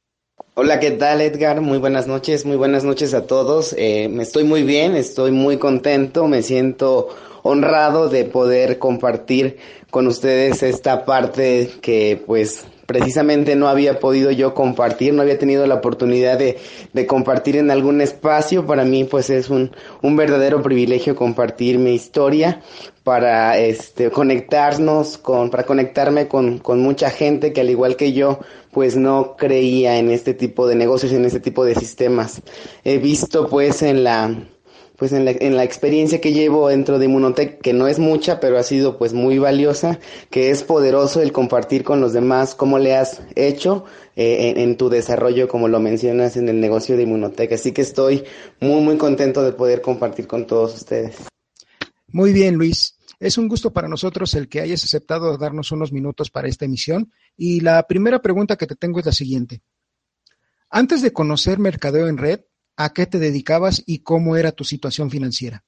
Hola, ¿qué tal, Edgar? Muy buenas noches, muy buenas noches a todos. Eh, me estoy muy bien, estoy muy contento, me siento honrado de poder compartir con ustedes esta parte que pues precisamente no había podido yo compartir, no había tenido la oportunidad de, de compartir en algún espacio. Para mí pues es un, un verdadero privilegio compartir mi historia para este, conectarnos con, para conectarme con, con mucha gente que al igual que yo pues no creía en este tipo de negocios, en este tipo de sistemas. He visto pues en la pues en la, en la experiencia que llevo dentro de Inmunotech, que no es mucha, pero ha sido pues muy valiosa, que es poderoso el compartir con los demás cómo le has hecho eh, en, tu desarrollo, como lo mencionas en el negocio de Inmunotech. Así que estoy muy, muy contento de poder compartir con todos ustedes. Muy bien, Luis. Es un gusto para nosotros el que hayas aceptado darnos unos minutos para esta emisión. Y la primera pregunta que te tengo es la siguiente. Antes de conocer Mercadeo en Red, a qué te dedicabas y cómo era tu situación financiera.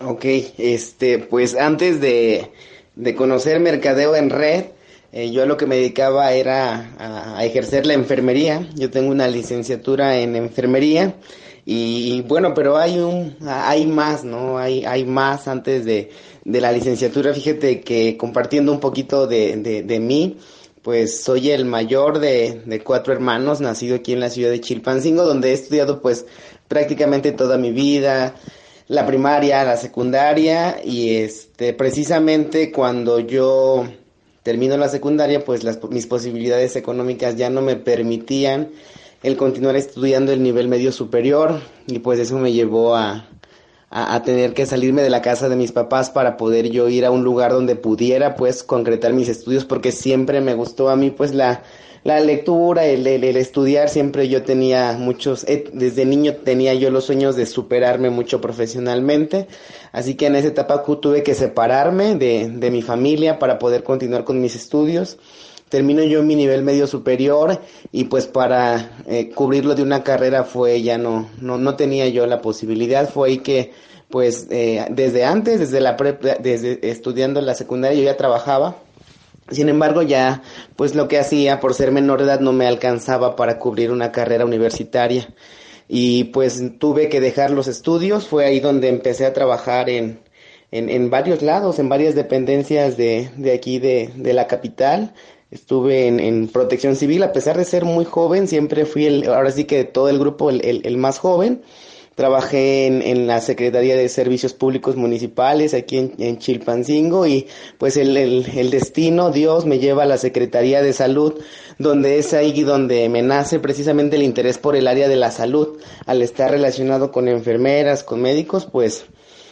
Ok, este, pues antes de, conocer mercadeo en red, eh, yo a lo que me dedicaba era a, ejercer la enfermería. Yo tengo una licenciatura en enfermería y, bueno, pero hay un, hay más, ¿no? Hay, hay más antes de, de la licenciatura. Fíjate que compartiendo un poquito de, de, de mí, pues soy el mayor de, de, cuatro hermanos, nacido aquí en la ciudad de Chilpancingo, donde he estudiado pues prácticamente toda mi vida, la primaria, la secundaria, y este, precisamente cuando yo termino la secundaria, pues las, mis posibilidades económicas ya no me permitían el continuar estudiando el nivel medio superior, y pues eso me llevó a, a, tener que salirme de la casa de mis papás para poder yo ir a un lugar donde pudiera pues concretar mis estudios porque siempre me gustó a mí pues la, la lectura, el, el, estudiar, siempre yo tenía muchos, eh, desde niño tenía yo los sueños de superarme mucho profesionalmente, así que en esa etapa tuve que separarme de, de mi familia para poder continuar con mis estudios termino yo mi nivel medio superior y pues para eh, cubrirlo de una carrera fue ya no, no, no tenía yo la posibilidad, fue ahí que pues eh, desde antes, desde la desde estudiando la secundaria yo ya trabajaba, sin embargo ya pues lo que hacía por ser menor de edad no me alcanzaba para cubrir una carrera universitaria. Y pues tuve que dejar los estudios, fue ahí donde empecé a trabajar en, en, en varios lados, en varias dependencias de, de aquí de, de la capital, Estuve en, en, protección civil, a pesar de ser muy joven, siempre fui el, ahora sí que todo el grupo el, el, más joven. Trabajé en, en, la Secretaría de Servicios Públicos Municipales aquí en, en Chilpancingo y pues el, el, el, destino, Dios me lleva a la Secretaría de Salud, donde es ahí donde me nace precisamente el interés por el área de la salud. Al estar relacionado con enfermeras, con médicos, pues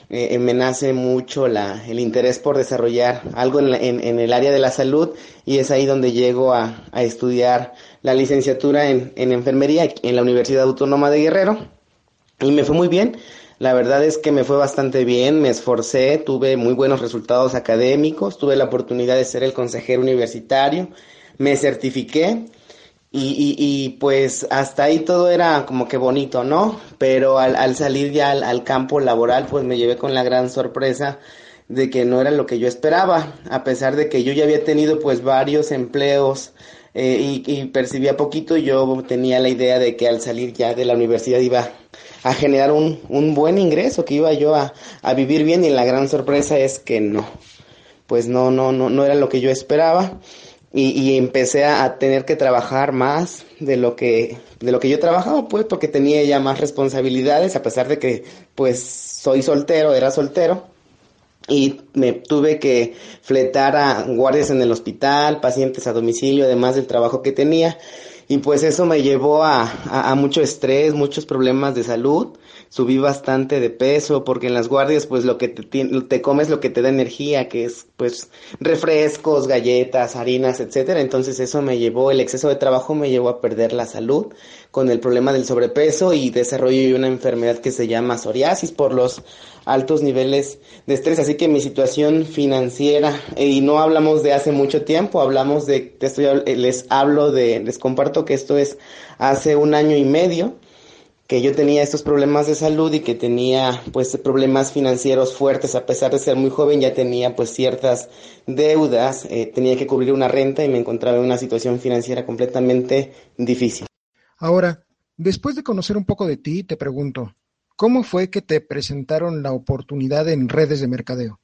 eh, eh, me mucho la, el interés por desarrollar algo en, en, el área de la salud y es ahí donde llego a, a estudiar la licenciatura en, en, enfermería en la Universidad Autónoma de Guerrero y me fue muy bien. La verdad es que me fue bastante bien, me esforcé, tuve muy buenos resultados académicos, tuve la oportunidad de ser el consejero universitario, me certifiqué y, y, pues hasta ahí todo era como que bonito, ¿no? Pero al, al salir ya al, campo laboral, pues me llevé con la gran sorpresa de que no era lo que yo esperaba, a pesar de que yo ya había tenido pues varios empleos eh, y, y, percibía poquito, yo tenía la idea de que al salir ya de la universidad iba a generar un, un buen ingreso, que iba yo a, a vivir bien y la gran sorpresa es que no, pues no, no, no, no era lo que yo esperaba y, y empecé a, tener que trabajar más de lo que de lo que yo trabajaba pues porque tenía ya más responsabilidades a pesar de que pues soy soltero era soltero y me tuve que fletar a guardias en el hospital pacientes a domicilio además del trabajo que tenía y pues eso me llevó a, a, mucho estrés muchos problemas de salud subí bastante de peso porque en las guardias pues lo que te, te comes lo que te da energía, que es pues refrescos, galletas, harinas, etcétera. Entonces eso me llevó, el exceso de trabajo me llevó a perder la salud con el problema del sobrepeso y desarrollo una enfermedad que se llama psoriasis por los altos niveles de estrés. Así que mi situación financiera, y no hablamos de hace mucho tiempo, hablamos de, esto les hablo de, les comparto que esto es hace un año y medio que yo tenía estos problemas de salud y que tenía pues problemas financieros fuertes a pesar de ser muy joven ya tenía pues ciertas deudas eh, tenía que cubrir una renta y me encontraba en una situación financiera completamente difícil Ahora, después de conocer un poco de ti, te pregunto, ¿cómo fue que te presentaron la oportunidad en redes de mercadeo?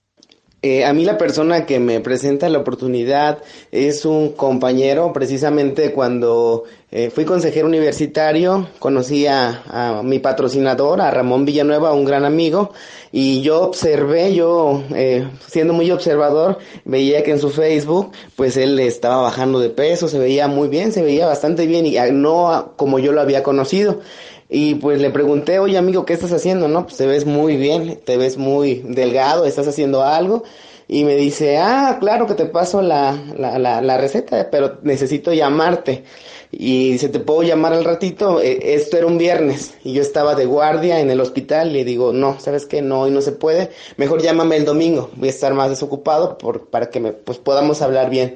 Eh, a mí la persona que me presenta la oportunidad es un compañero, precisamente cuando eh, fui consejero universitario, conocí a, mi patrocinador, a Ramón Villanueva, un gran amigo, y yo observé, yo eh, siendo muy observador, veía que en su Facebook, pues él estaba bajando de peso, se veía muy bien, se veía bastante bien, y no como yo lo había conocido. Y pues le pregunté, oye amigo, ¿qué estás haciendo? No, pues te ves muy bien, te ves muy delgado, estás haciendo algo. Y me dice, ah, claro que te paso la, la, la, la receta, pero necesito llamarte. Y dice, ¿te puedo llamar al ratito? E, esto era un viernes y yo estaba de guardia en el hospital le digo, no, ¿sabes qué? No, hoy no se puede. Mejor llámame el domingo, voy a estar más desocupado por, para que me, pues podamos hablar bien.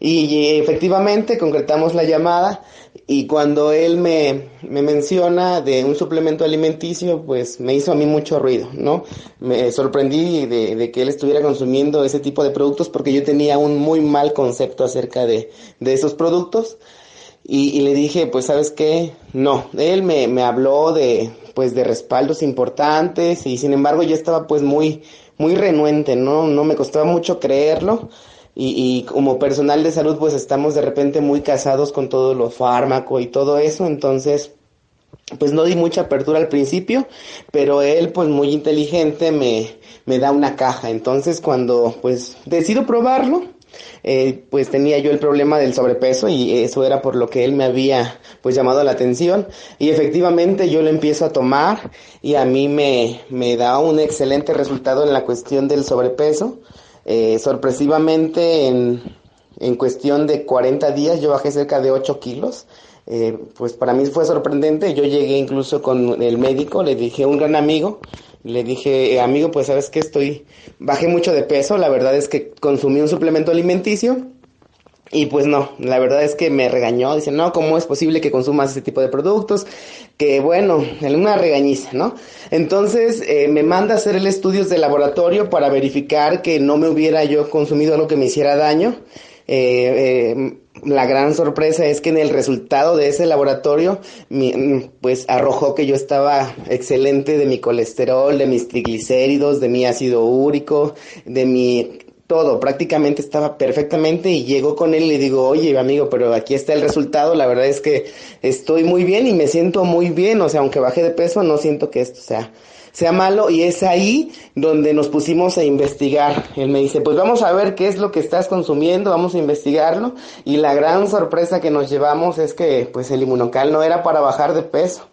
Y, efectivamente concretamos la llamada y cuando él me, me, menciona de un suplemento alimenticio, pues me hizo a mí mucho ruido, ¿no? Me sorprendí de, de, que él estuviera consumiendo ese tipo de productos porque yo tenía un muy mal concepto acerca de, de esos productos. Y, le dije, pues, ¿sabes qué? No, él me, me habló de, pues, de respaldos importantes y sin embargo yo estaba, pues, muy, muy renuente, ¿no? No me costaba mucho creerlo y, como personal de salud pues estamos de repente muy casados con todo lo fármaco y todo eso, entonces pues no di mucha apertura al principio, pero él pues muy inteligente me, me da una caja, entonces cuando pues decido probarlo, eh, pues tenía yo el problema del sobrepeso y eso era por lo que él me había pues llamado la atención. Y efectivamente yo lo empiezo a tomar y a mí me, me da un excelente resultado en la cuestión del sobrepeso eh, sorpresivamente, en, en, cuestión de 40 días yo bajé cerca de 8 kilos. Eh, pues para mí fue sorprendente. Yo llegué incluso con el médico, le dije un gran amigo, le dije, eh, amigo, pues sabes que estoy, bajé mucho de peso, la verdad es que consumí un suplemento alimenticio y pues no, la verdad es que me regañó, dice, no, ¿cómo es posible que consumas ese tipo de productos? Que bueno, una regañiza, ¿no? Entonces eh, me manda a hacer el estudios de laboratorio para verificar que no me hubiera yo consumido algo que me hiciera daño. Eh, eh, la gran sorpresa es que en el resultado de ese laboratorio, mm, pues arrojó que yo estaba excelente de mi colesterol, de mis triglicéridos, de mi ácido úrico, de mi todo, prácticamente estaba perfectamente y llegó con él y le digo, oye amigo, pero aquí está el resultado, la verdad es que estoy muy bien y me siento muy bien, o sea, aunque bajé de peso, no siento que esto sea, sea malo y es ahí donde nos pusimos a investigar. Él me dice, pues vamos a ver qué es lo que estás consumiendo, vamos a investigarlo y la gran sorpresa que nos llevamos es que pues el inmunocal no era para bajar de peso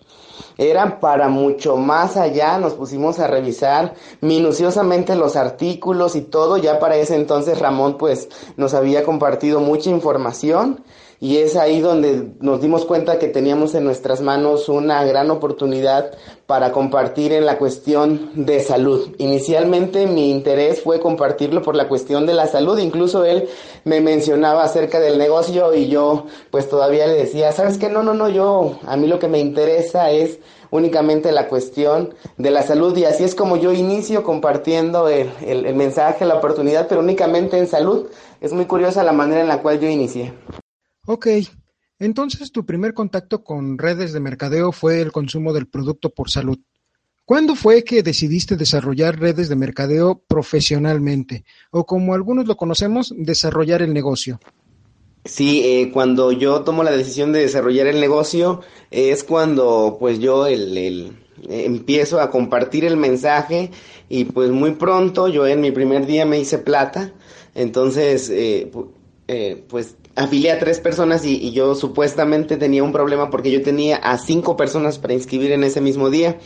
eran para mucho más allá, nos pusimos a revisar minuciosamente los artículos y todo, ya para ese entonces Ramón pues nos había compartido mucha información y es ahí donde nos dimos cuenta que teníamos en nuestras manos una gran oportunidad para compartir en la cuestión de salud. Inicialmente mi interés fue compartirlo por la cuestión de la salud, incluso él me mencionaba acerca del negocio y yo pues todavía le decía, ¿sabes qué? No, no, no, yo a mí lo que me interesa es únicamente la cuestión de la salud y así es como yo inicio compartiendo el, el mensaje, la oportunidad, pero únicamente en salud. Es muy curiosa la manera en la cual yo inicié. Ok, entonces tu primer contacto con redes de mercadeo fue el consumo del producto por salud. ¿Cuándo fue que decidiste desarrollar redes de mercadeo profesionalmente? O como algunos lo conocemos, desarrollar el negocio. Sí, eh, cuando yo tomo la decisión de desarrollar el negocio es cuando pues yo el, el, empiezo a compartir el mensaje y pues muy pronto yo en mi primer día me hice plata, entonces eh, eh, pues afilié a tres personas y, y, yo supuestamente tenía un problema porque yo tenía a cinco personas para inscribir en ese mismo día.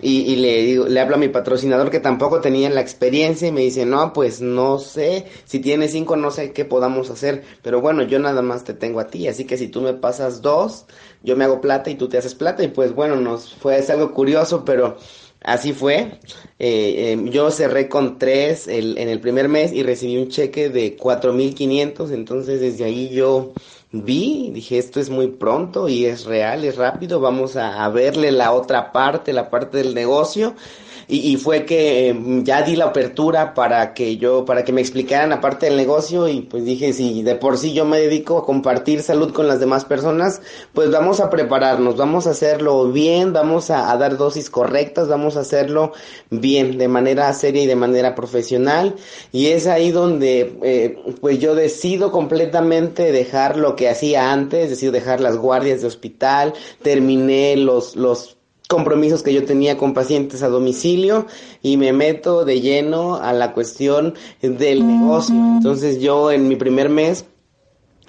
y, le digo, le hablo a mi patrocinador que tampoco tenía la experiencia y me dice, no, pues no sé, si tienes cinco no sé qué podamos hacer, pero bueno, yo nada más te tengo a ti, así que si tú me pasas dos, yo me hago plata y tú te haces plata y pues bueno, nos fue es algo curioso, pero así fue. Eh, em, yo cerré con tres el, en el primer mes y recibí un cheque de 4.500, entonces desde ahí yo vi, dije esto es muy pronto y es real, es rápido, vamos a, a verle la otra parte, la parte del negocio y, fue que em, ya di la apertura para que yo, para que me explicaran la parte del negocio y pues dije, si de por sí yo me dedico a compartir salud con las demás personas, pues vamos a prepararnos, vamos a hacerlo bien, vamos a, dar dosis correctas, vamos a hacerlo bien, de manera seria y de manera profesional. Y es ahí donde eh, pues yo decido completamente dejar lo que hacía antes, decido dejar las guardias de hospital, terminé los, los compromisos que yo tenía con pacientes a domicilio y me meto de lleno a la cuestión del negocio. Entonces yo en mi primer mes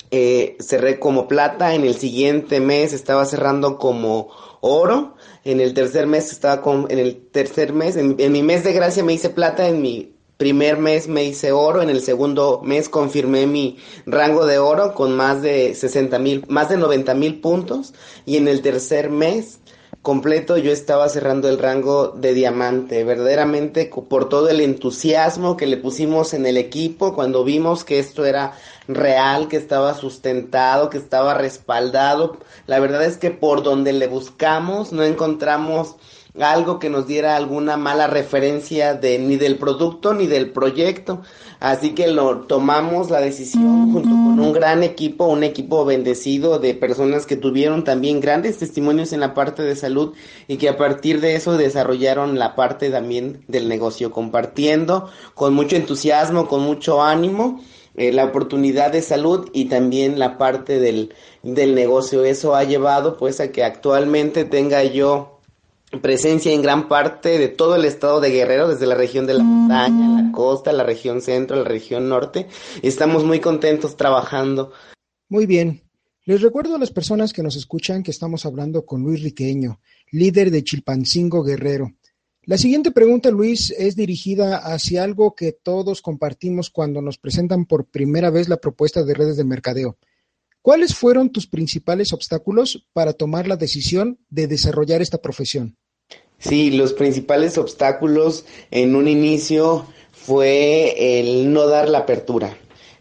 eh, cerré como plata, en el siguiente mes estaba cerrando como oro, en el tercer mes estaba con, en el tercer mes, en, en mi mes de gracia me hice plata, en mi primer mes me hice oro, en el segundo mes confirmé mi rango de oro con más de 60 mil, más de 90 mil puntos y en el tercer mes completo yo estaba cerrando el rango de diamante, verdaderamente por todo el entusiasmo que le pusimos en el equipo cuando vimos que esto era real, que estaba sustentado, que estaba respaldado. La verdad es que por donde le buscamos no encontramos algo que nos diera alguna mala referencia de ni del producto ni del proyecto. Así que lo tomamos la decisión junto con un gran equipo, un equipo bendecido de personas que tuvieron también grandes testimonios en la parte de salud y que a partir de eso desarrollaron la parte también del negocio, compartiendo con mucho entusiasmo, con mucho ánimo. Eh, la oportunidad de salud y también la parte del, del negocio. Eso ha llevado pues a que actualmente tenga yo presencia en gran parte de todo el estado de Guerrero, desde la región de la montaña, la costa, la región centro, la región norte. Y estamos muy contentos trabajando. Muy bien. Les recuerdo a las personas que nos escuchan que estamos hablando con Luis Riqueño, líder de Chilpancingo Guerrero. La siguiente pregunta, Luis, es dirigida hacia algo que todos compartimos cuando nos presentan por primera vez la propuesta de redes de mercadeo. ¿Cuáles fueron tus principales obstáculos para tomar la decisión de desarrollar esta profesión? Sí, los principales obstáculos en un inicio fue el no dar la apertura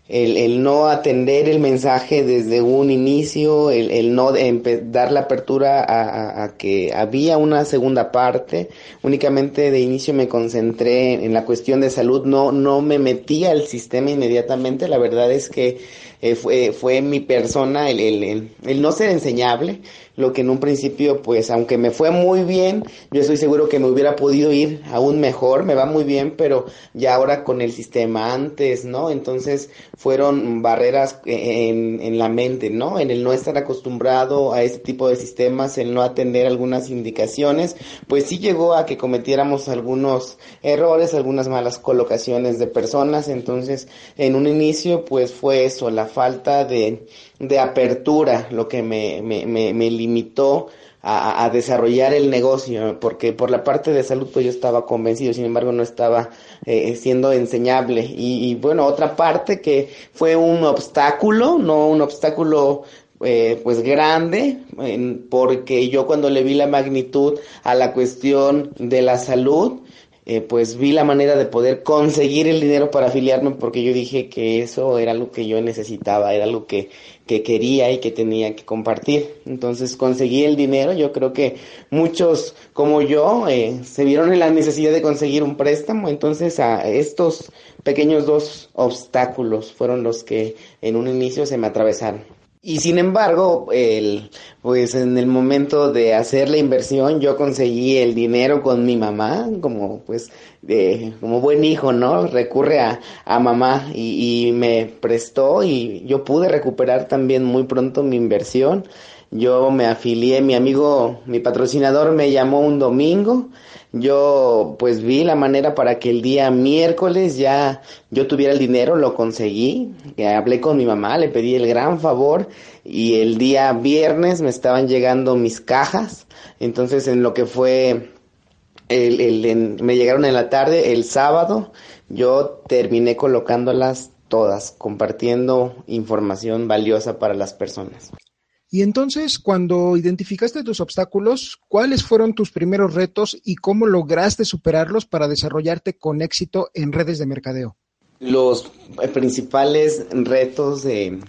el, no atender el mensaje desde un inicio, el, no dar la apertura a, a, que había una segunda parte. Únicamente de inicio me concentré en, la cuestión de salud, no, no me metí al sistema inmediatamente. La verdad es que eh, fue, fue mi persona el, el, el no ser enseñable lo que en un principio, pues, aunque me fue muy bien, yo estoy seguro que me hubiera podido ir aún mejor, me va muy bien, pero ya ahora con el sistema antes, ¿no? Entonces fueron barreras en, en la mente, ¿no? En el no estar acostumbrado a este tipo de sistemas, el no atender algunas indicaciones, pues sí llegó a que cometiéramos algunos errores, algunas malas colocaciones de personas, entonces en un inicio, pues fue eso, la falta de de apertura lo que me, me, me, limitó a, a, desarrollar el negocio, porque por la parte de salud pues yo estaba convencido, sin embargo no estaba eh, siendo enseñable. Y, y, bueno, otra parte que fue un obstáculo, no un obstáculo eh, pues grande, porque yo cuando le vi la magnitud a la cuestión de la salud, eh, pues vi la manera de poder conseguir el dinero para afiliarme porque yo dije que eso era algo que yo necesitaba, era algo que, que quería y que tenía que compartir. Entonces conseguí el dinero, yo creo que muchos como yo eh, se vieron en la necesidad de conseguir un préstamo, entonces a estos pequeños dos obstáculos fueron los que en un inicio se me atravesaron. Y sin embargo, el, pues en el momento de hacer la inversión, yo conseguí el dinero con mi mamá, como pues, de, como buen hijo, ¿no? Recurre a, a mamá y, y me prestó y yo pude recuperar también muy pronto mi inversión. Yo me afilié, mi amigo, mi patrocinador me llamó un domingo. Yo pues vi la manera para que el día miércoles ya yo tuviera el dinero, lo conseguí, hablé con mi mamá, le pedí el gran favor y el día viernes me estaban llegando mis cajas, entonces en lo que fue el, me llegaron en la tarde, el sábado yo terminé colocándolas todas, compartiendo información valiosa para las personas. Y entonces, cuando identificaste tus obstáculos, ¿cuáles fueron tus primeros retos y cómo lograste superarlos para desarrollarte con éxito en redes de mercadeo? Los principales retos de,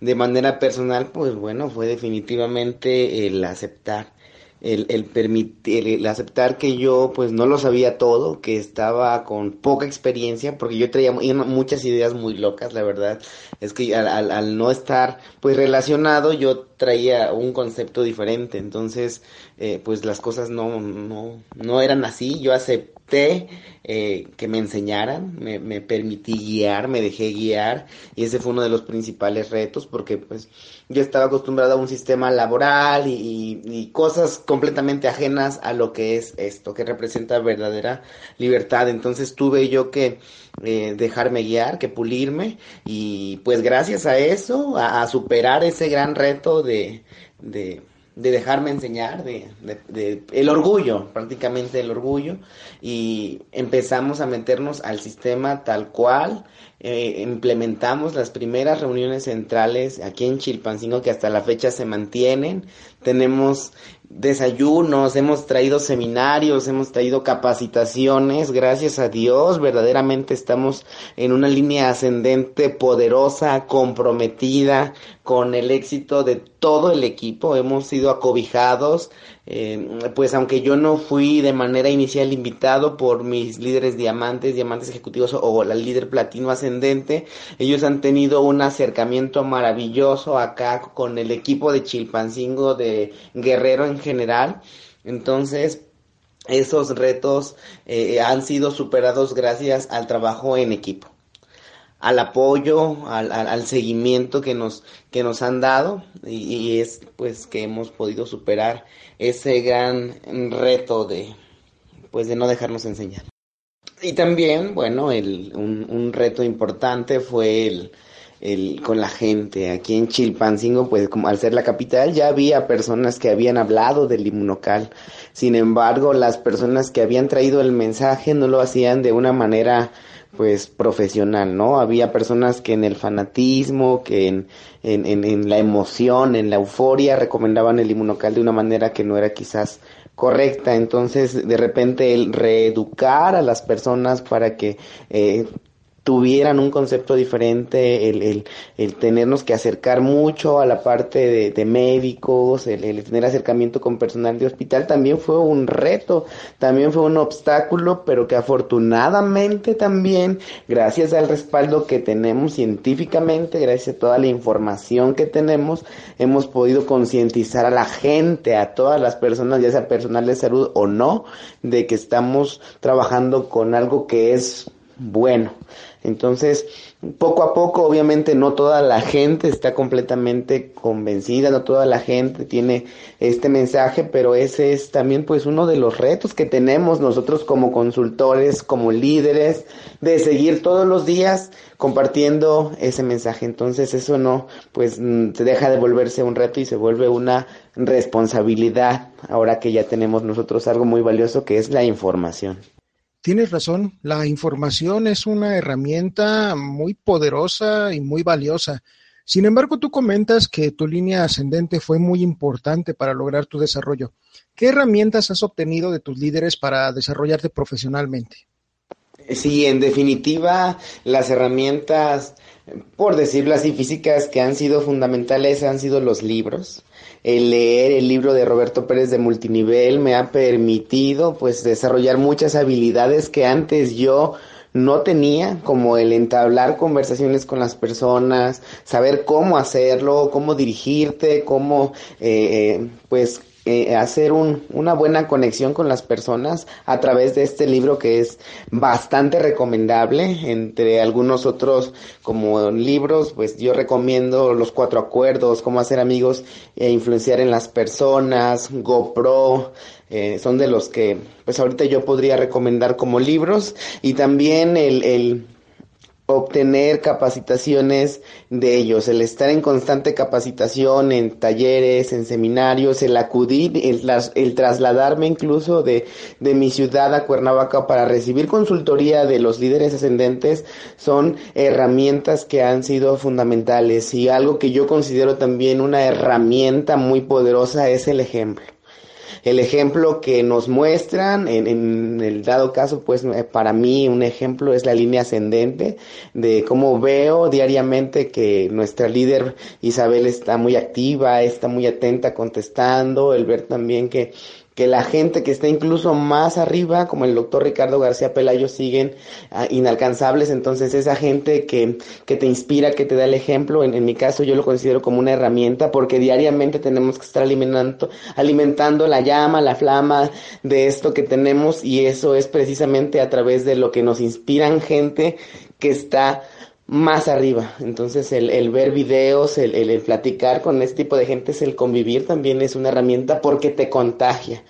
de manera personal, pues bueno, fue definitivamente el aceptar el, el permitir, el, aceptar que yo pues no lo sabía todo, que estaba con poca experiencia, porque yo traía muchas ideas muy locas, la verdad, es que al, al, no estar pues relacionado yo traía un concepto diferente, entonces eh, pues las cosas no, no, no eran así, yo acepté eh, que me enseñaran, me, me permití guiar, me dejé guiar y ese fue uno de los principales retos porque pues yo estaba acostumbrado a un sistema laboral y, y, cosas completamente ajenas a lo que es esto, que representa verdadera libertad. Entonces tuve yo que eh, dejarme guiar, que pulirme y pues gracias a eso, a, a superar ese gran reto de, de de dejarme enseñar, de, de, el orgullo, prácticamente el orgullo, y empezamos a meternos al sistema tal cual, eh, implementamos las primeras reuniones centrales aquí en Chilpancingo que hasta la fecha se mantienen, tenemos desayunos, hemos traído seminarios, hemos traído capacitaciones, gracias a Dios, verdaderamente estamos en una línea ascendente poderosa, comprometida con el éxito de todo el equipo, hemos sido acobijados, eh, pues aunque yo no fui de manera inicial invitado por mis líderes diamantes, diamantes ejecutivos o la líder platino ascendente, ellos han tenido un acercamiento maravilloso acá con el equipo de Chilpancingo, de Guerrero en general, entonces esos retos eh, han sido superados gracias al trabajo en equipo al apoyo, al, al, seguimiento que nos, que nos han dado y, es pues que hemos podido superar ese gran reto de pues de no dejarnos enseñar. Y también, bueno, el, un, reto importante fue el, el, con la gente. Aquí en Chilpancingo, pues como al ser la capital, ya había personas que habían hablado del inmunocal. Sin embargo, las personas que habían traído el mensaje no lo hacían de una manera pues profesional, ¿no? Había personas que en el fanatismo, que en, en, en, en, la emoción, en la euforia, recomendaban el inmunocal de una manera que no era quizás correcta. Entonces, de repente, el reeducar a las personas para que eh, tuvieran un concepto diferente, el, el, el, tenernos que acercar mucho a la parte de, médicos, el, el, tener acercamiento con personal de hospital, también fue un reto, también fue un obstáculo, pero que afortunadamente también, gracias al respaldo que tenemos científicamente, gracias a toda la información que tenemos, hemos podido concientizar a la gente, a todas las personas, ya sea personal de salud o no, de que estamos trabajando con algo que es bueno. Entonces, poco a poco, obviamente no toda la gente está completamente convencida, no toda la gente tiene este mensaje, pero ese es también pues uno de los retos que tenemos nosotros como consultores, como líderes, de seguir todos los días compartiendo ese mensaje. Entonces eso no, pues te deja de volverse un reto y se vuelve una responsabilidad ahora que ya tenemos nosotros algo muy valioso que es la información. Tienes razón, la información es una herramienta muy poderosa y muy valiosa. Sin embargo, tú comentas que tu línea ascendente fue muy importante para lograr tu desarrollo. ¿Qué herramientas has obtenido de tus líderes para desarrollarte profesionalmente? Sí, en definitiva, las herramientas, por decirlo así, físicas que han sido fundamentales han sido los libros el leer el libro de Roberto Pérez de multinivel me ha permitido pues desarrollar muchas habilidades que antes yo no tenía, como el entablar conversaciones con las personas, saber cómo hacerlo, cómo dirigirte, cómo eh, eh pues eh, hacer un, una buena conexión con las personas a través de este libro que es bastante recomendable entre algunos otros como libros pues yo recomiendo los cuatro acuerdos cómo hacer amigos e influenciar en las personas GoPro eh, son de los que pues ahorita yo podría recomendar como libros. Y también el, el obtener capacitaciones de ellos, el estar en constante capacitación en talleres, en seminarios, el acudir, el, trasladarme incluso de, de mi ciudad a Cuernavaca para recibir consultoría de los líderes ascendentes son herramientas que han sido fundamentales y algo que yo considero también una herramienta muy poderosa es el ejemplo el ejemplo que nos muestran, en, el dado caso, pues eh, para mí un ejemplo es la línea ascendente de cómo veo diariamente que nuestra líder Isabel está muy activa, está muy atenta contestando, el ver también que que la gente que está incluso más arriba, como el doctor Ricardo García Pelayo, siguen ah, inalcanzables. Entonces, esa gente que, que te inspira, que te da el ejemplo, en, en, mi caso yo lo considero como una herramienta porque diariamente tenemos que estar alimentando, alimentando la llama, la flama de esto que tenemos y eso es precisamente a través de lo que nos inspiran gente que está más arriba. Entonces el, el ver videos, el, el, platicar con este tipo de gente, el convivir también es una herramienta porque te contagia.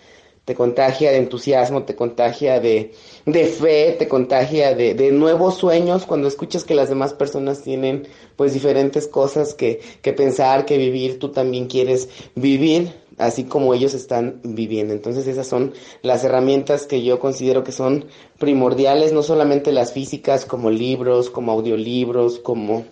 Te contagia de entusiasmo, te contagia de, de fe, te contagia de, de, nuevos sueños cuando escuchas que las demás personas tienen pues diferentes cosas que, que pensar, que vivir, tú también quieres vivir así como ellos están viviendo. Entonces esas son las herramientas que yo considero que son primordiales, no solamente las físicas como libros, como audiolibros, como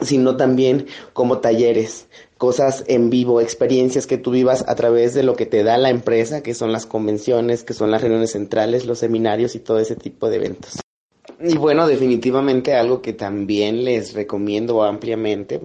sino también como talleres, cosas en vivo, experiencias que tú vivas a través de lo que te da la empresa, que son las convenciones, que son las reuniones centrales, los seminarios y todo ese tipo de eventos. Y bueno, definitivamente algo que también les recomiendo ampliamente,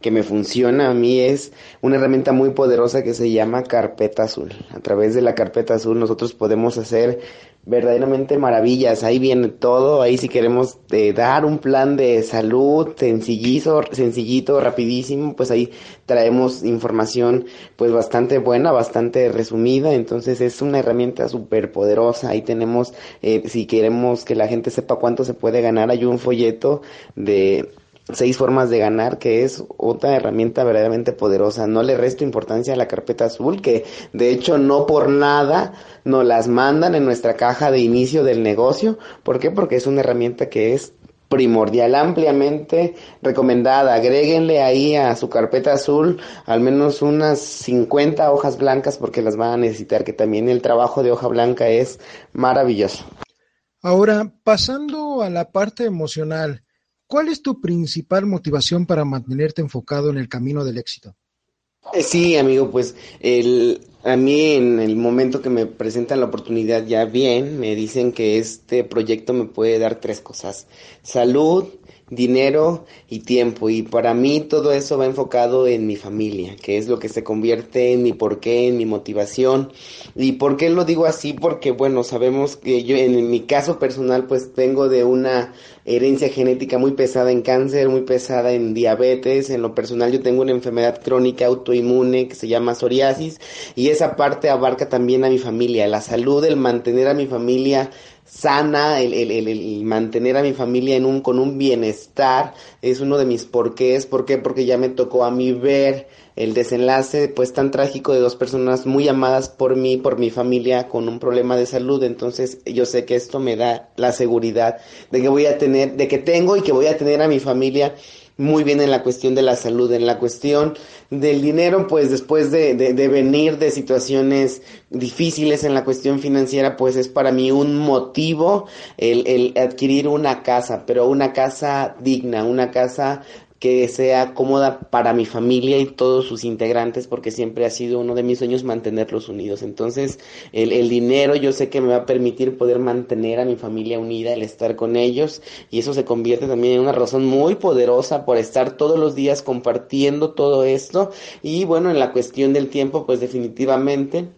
que me funciona a mí, es una herramienta muy poderosa que se llama carpeta azul. A través de la carpeta azul nosotros podemos hacer verdaderamente maravillas. Ahí viene todo. Ahí si queremos eh, dar un plan de salud sencillito, sencillito, rapidísimo, pues ahí traemos información pues bastante buena, bastante resumida. Entonces es una herramienta súper poderosa. Ahí tenemos, eh, si queremos que la gente sepa cuánto se puede ganar, hay un folleto de seis formas de ganar, que es otra herramienta verdaderamente poderosa. No le resto importancia a la carpeta azul, que de hecho no por nada nos las mandan en nuestra caja de inicio del negocio. ¿Por qué? Porque es una herramienta que es primordial, ampliamente recomendada. Agréguenle ahí a su carpeta azul al menos unas 50 hojas blancas porque las van a necesitar, que también el trabajo de hoja blanca es maravilloso. Ahora, pasando a la parte emocional, ¿Cuál es tu principal motivación para mantenerte enfocado en el camino del éxito? Eh, sí, amigo, pues el, a mí en el momento que me presentan la oportunidad ya bien, me dicen que este proyecto me puede dar tres cosas. Salud, dinero y tiempo. Y para mí todo eso va enfocado en mi familia, que es lo que se convierte en mi porqué, en mi motivación. ¿Y por qué lo digo así? Porque, bueno, sabemos que yo en mi caso personal pues tengo de una herencia genética muy pesada en cáncer, muy pesada en diabetes. En lo personal yo tengo una enfermedad crónica autoinmune que se llama psoriasis y esa parte abarca también a mi familia, la salud, el mantener a mi familia sana, el, el, el, mantener a mi familia en un, con un bienestar, es uno de mis porqués. ¿Por qué? Porque ya me tocó a mí ver el desenlace pues tan trágico de dos personas muy amadas por mí, por mi familia, con un problema de salud. Entonces yo sé que esto me da la seguridad de que voy a tener, de que tengo y que voy a tener a mi familia muy bien en la cuestión de la salud, en la cuestión del dinero, pues después de, de, venir de situaciones difíciles en la cuestión financiera, pues es para mí un motivo el, el adquirir una casa, pero una casa digna, una casa que sea cómoda para mi familia y todos sus integrantes, porque siempre ha sido uno de mis sueños mantenerlos unidos. Entonces, el, el, dinero yo sé que me va a permitir poder mantener a mi familia unida, el estar con ellos, y eso se convierte también en una razón muy poderosa por estar todos los días compartiendo todo esto. Y bueno, en la cuestión del tiempo, pues definitivamente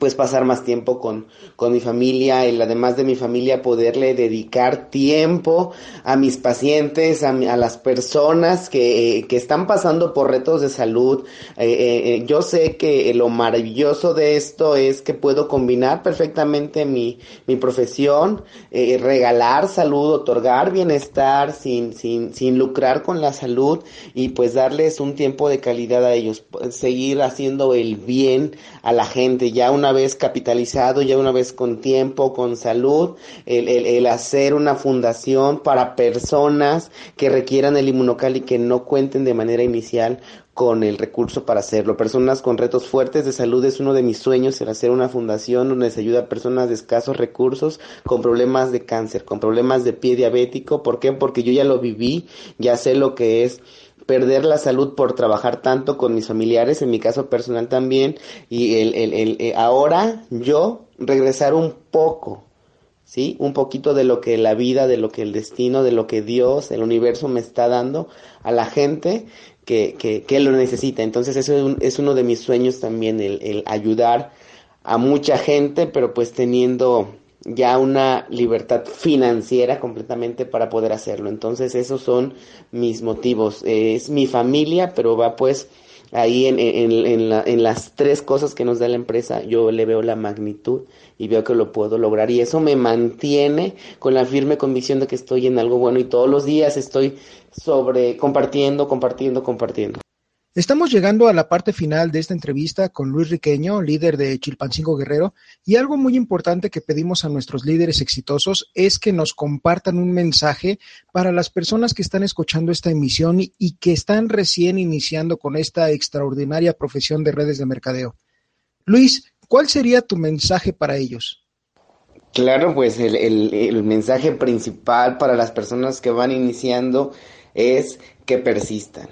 pues pasar más tiempo con, con mi familia, y además de mi familia poderle dedicar tiempo a mis pacientes, a, a las personas que, eh, que, están pasando por retos de salud. Eh, eh, yo sé que lo maravilloso de esto es que puedo combinar perfectamente mi, mi profesión, regalar salud, otorgar bienestar sin, sin, sin lucrar con la salud y pues darles un tiempo de calidad a ellos, seguir haciendo el bien a la gente. Ya una vez capitalizado, ya una vez con tiempo, con salud, el, el, hacer una fundación para personas que requieran el inmunocal y que no cuenten de manera inicial con el recurso para hacerlo. Personas con retos fuertes de salud es uno de mis sueños, el hacer una fundación donde se ayuda a personas de escasos recursos con problemas de cáncer, con problemas de pie diabético. ¿Por qué? Porque yo ya lo viví, ya sé lo que es perder la salud por trabajar tanto con mis familiares, en mi caso personal también, y el, el, el, eh, ahora yo regresar un poco, ¿sí? Un poquito de lo que la vida, de lo que el destino, de lo que Dios, el universo me está dando a la gente que, que, que lo necesita. Entonces eso es, uno de mis sueños también, el, el ayudar a mucha gente, pero pues teniendo ya una libertad financiera completamente para poder hacerlo. Entonces esos son mis motivos. es mi familia, pero va pues ahí en, en, en, la, en, las tres cosas que nos da la empresa, yo le veo la magnitud y veo que lo puedo lograr. Y eso me mantiene con la firme convicción de que estoy en algo bueno y todos los días estoy sobre compartiendo, compartiendo, compartiendo. Estamos llegando a la parte final de esta entrevista con Luis Riqueño, líder de Chilpancingo Guerrero, y algo muy importante que pedimos a nuestros líderes exitosos es que nos compartan un mensaje para las personas que están escuchando esta emisión y que están recién iniciando con esta extraordinaria profesión de redes de mercadeo. Luis, ¿cuál sería tu mensaje para ellos? Claro, pues el, mensaje principal para las personas que van iniciando es que persistan.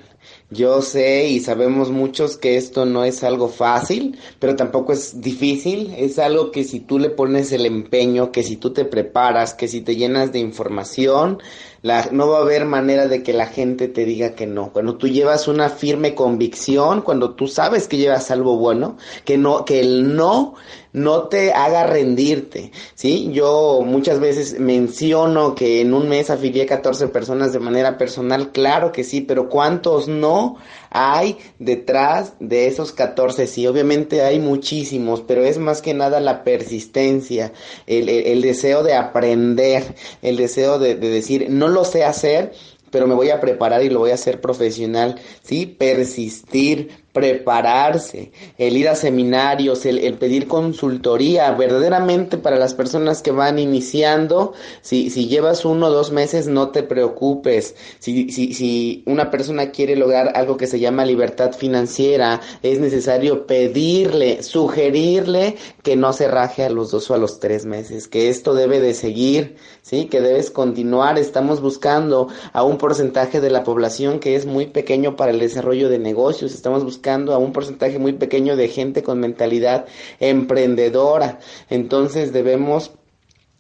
Yo sé y sabemos muchos que esto no es algo fácil, pero tampoco es difícil. Es algo que si tú le pones el empeño, que si tú te preparas, que si te llenas de información, la, no va a haber manera de que la gente te diga que no. Cuando tú llevas una firme convicción, cuando tú sabes que llevas algo bueno, que no, que el no no te haga rendirte, ¿sí? Yo muchas veces menciono que en un mes afilié 14 personas de manera personal, claro que sí, pero ¿cuántos no hay detrás de esos 14? Sí, obviamente hay muchísimos, pero es más que nada la persistencia, el, el, deseo de aprender, el deseo de, de decir, no lo sé hacer, pero me voy a preparar y lo voy a hacer profesional, ¿sí? Persistir, prepararse, el ir a seminarios, el, pedir consultoría, verdaderamente para las personas que van iniciando, si, si llevas uno o dos meses, no te preocupes. Si, si, si una persona quiere lograr algo que se llama libertad financiera, es necesario pedirle, sugerirle que no se raje a los dos o a los tres meses, que esto debe de seguir, ¿sí? Que debes continuar. Estamos buscando a un porcentaje de la población que es muy pequeño para el desarrollo de negocios. Estamos buscando a un porcentaje muy pequeño de gente con mentalidad emprendedora. Entonces debemos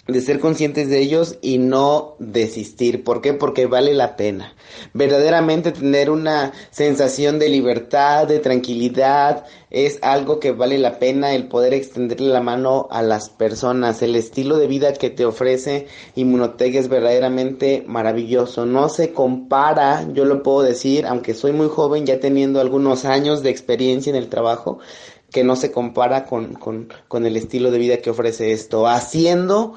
de ser conscientes de ellos y no desistir. ¿Por qué? Porque vale la pena. Verdaderamente tener una sensación de libertad, de tranquilidad, es algo que vale la pena el poder extenderle la mano a las personas. El estilo de vida que te ofrece Inmunotech es verdaderamente maravilloso. No se compara, yo lo puedo decir, aunque soy muy joven, ya teniendo algunos años de experiencia en el trabajo, que no se compara con, con, con el estilo de vida que ofrece esto. Haciendo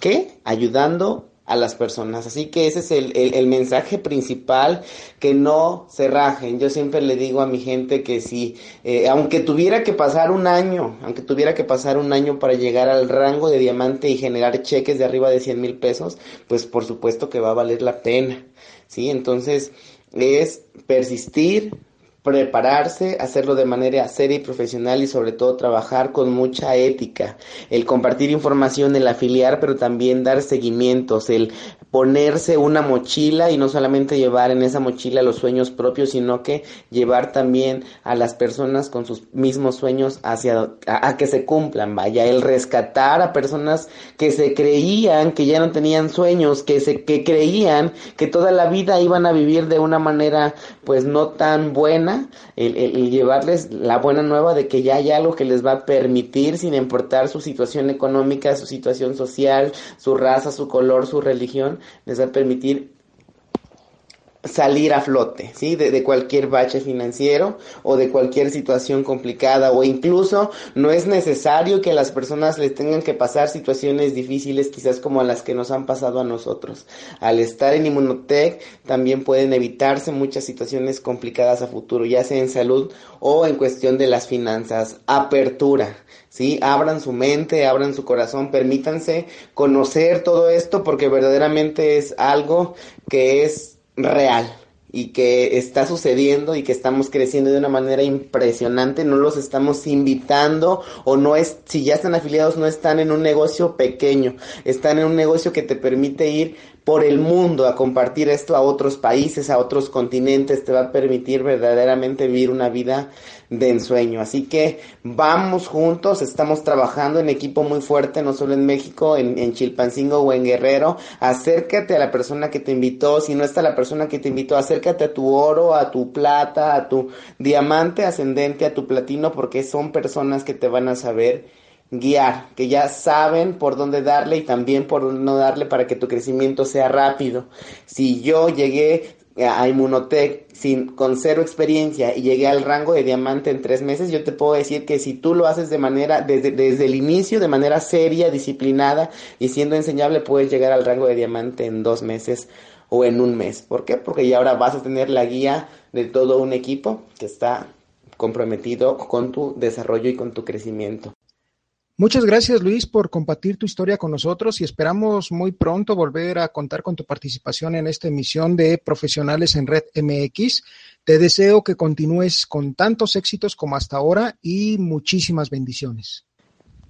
¿Qué? Ayudando a las personas. Así que ese es el, el, mensaje principal, que no se rajen. Yo siempre le digo a mi gente que si, eh, aunque tuviera que pasar un año, aunque tuviera que pasar un año para llegar al rango de diamante y generar cheques de arriba de 100 mil pesos, pues por supuesto que va a valer la pena. ¿Sí? Entonces es persistir, prepararse, hacerlo de manera seria y profesional y sobre todo trabajar con mucha ética, el compartir información, el afiliar, pero también dar seguimientos, el ponerse una mochila y no solamente llevar en esa mochila los sueños propios, sino que llevar también a las personas con sus mismos sueños hacia a, que se cumplan, vaya, el rescatar a personas que se creían que ya no tenían sueños, que se que creían que toda la vida iban a vivir de una manera pues no tan buena el, llevarles la buena nueva de que ya hay algo que les va a permitir, sin importar su situación económica, su situación social, su raza, su color, su religión, les va a permitir salir a flote, ¿sí? De, de, cualquier bache financiero o de cualquier situación complicada o incluso no es necesario que las personas les tengan que pasar situaciones difíciles quizás como las que nos han pasado a nosotros. Al estar en Inmunotech también pueden evitarse muchas situaciones complicadas a futuro, ya sea en salud o en cuestión de las finanzas. Apertura. ¿sí? Abran su mente, abran su corazón, permítanse conocer todo esto porque verdaderamente es algo que es real y que está sucediendo y que estamos creciendo de una manera impresionante, no los estamos invitando o no es, si ya están afiliados, no están en un negocio pequeño, están en un negocio que te permite ir por el mundo a compartir esto a otros países, a otros continentes, te va a permitir verdaderamente vivir una vida de ensueño. Así que vamos juntos, estamos trabajando en equipo muy fuerte, no solo en México, en, en, Chilpancingo o en Guerrero. Acércate a la persona que te invitó, si no está la persona que te invitó, acércate a tu oro, a tu plata, a tu diamante ascendente, a tu platino, porque son personas que te van a saber guiar, que ya saben por dónde darle y también por no darle para que tu crecimiento sea rápido. Si yo llegué a Inmunotech sin, con cero experiencia y llegué al rango de diamante en tres meses, yo te puedo decir que si tú lo haces de manera, desde, desde el inicio, de manera seria, disciplinada y siendo enseñable, puedes llegar al rango de diamante en dos meses o en un mes. ¿Por qué? Porque ya ahora vas a tener la guía de todo un equipo que está comprometido con tu desarrollo y con tu crecimiento. Muchas gracias Luis por compartir tu historia con nosotros y esperamos muy pronto volver a contar con tu participación en esta emisión de Profesionales en Red MX. Te deseo que continúes con tantos éxitos como hasta ahora y muchísimas bendiciones.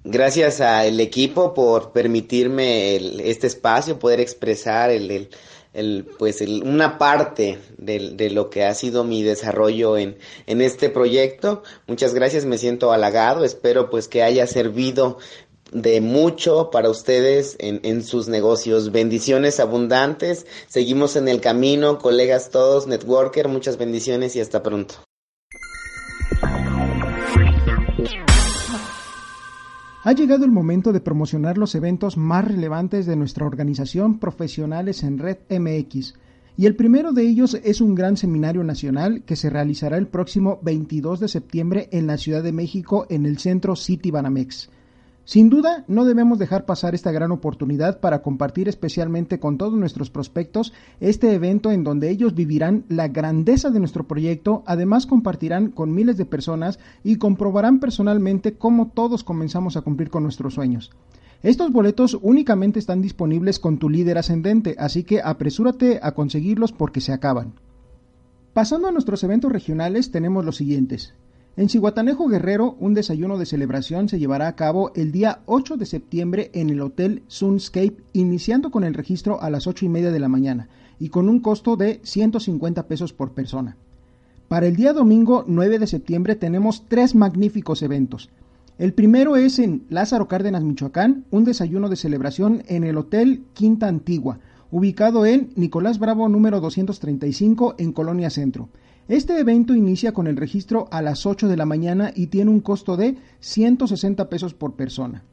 Gracias al equipo por permitirme este espacio, poder expresar el el, pues el, una parte de, de, lo que ha sido mi desarrollo en, en este proyecto. Muchas gracias, me siento halagado, espero pues que haya servido de mucho para ustedes en, en sus negocios. Bendiciones abundantes, seguimos en el camino, colegas todos, networker, muchas bendiciones y hasta pronto. Ha llegado el momento de promocionar los eventos más relevantes de nuestra organización Profesionales en Red MX. Y el primero de ellos es un gran seminario nacional que se realizará el próximo 22 de septiembre en la Ciudad de México en el centro City Banamex. Sin duda, no debemos dejar pasar esta gran oportunidad para compartir especialmente con todos nuestros prospectos este evento en donde ellos vivirán la grandeza de nuestro proyecto, además compartirán con miles de personas y comprobarán personalmente cómo todos comenzamos a cumplir con nuestros sueños. Estos boletos únicamente están disponibles con tu líder ascendente, así que apresúrate a conseguirlos porque se acaban. Pasando a nuestros eventos regionales, tenemos los siguientes. En Cihuatanejo Guerrero, un desayuno de celebración se llevará a cabo el día 8 de septiembre en el Hotel Sunscape, iniciando con el registro a las 8 y media de la mañana y con un costo de 150 pesos por persona. Para el día domingo 9 de septiembre tenemos tres magníficos eventos. El primero es en Lázaro Cárdenas, Michoacán, un desayuno de celebración en el Hotel Quinta Antigua, ubicado en Nicolás Bravo número 235 en Colonia Centro. Este evento inicia con el registro a las 8 de la mañana y tiene un costo de 160 pesos por persona.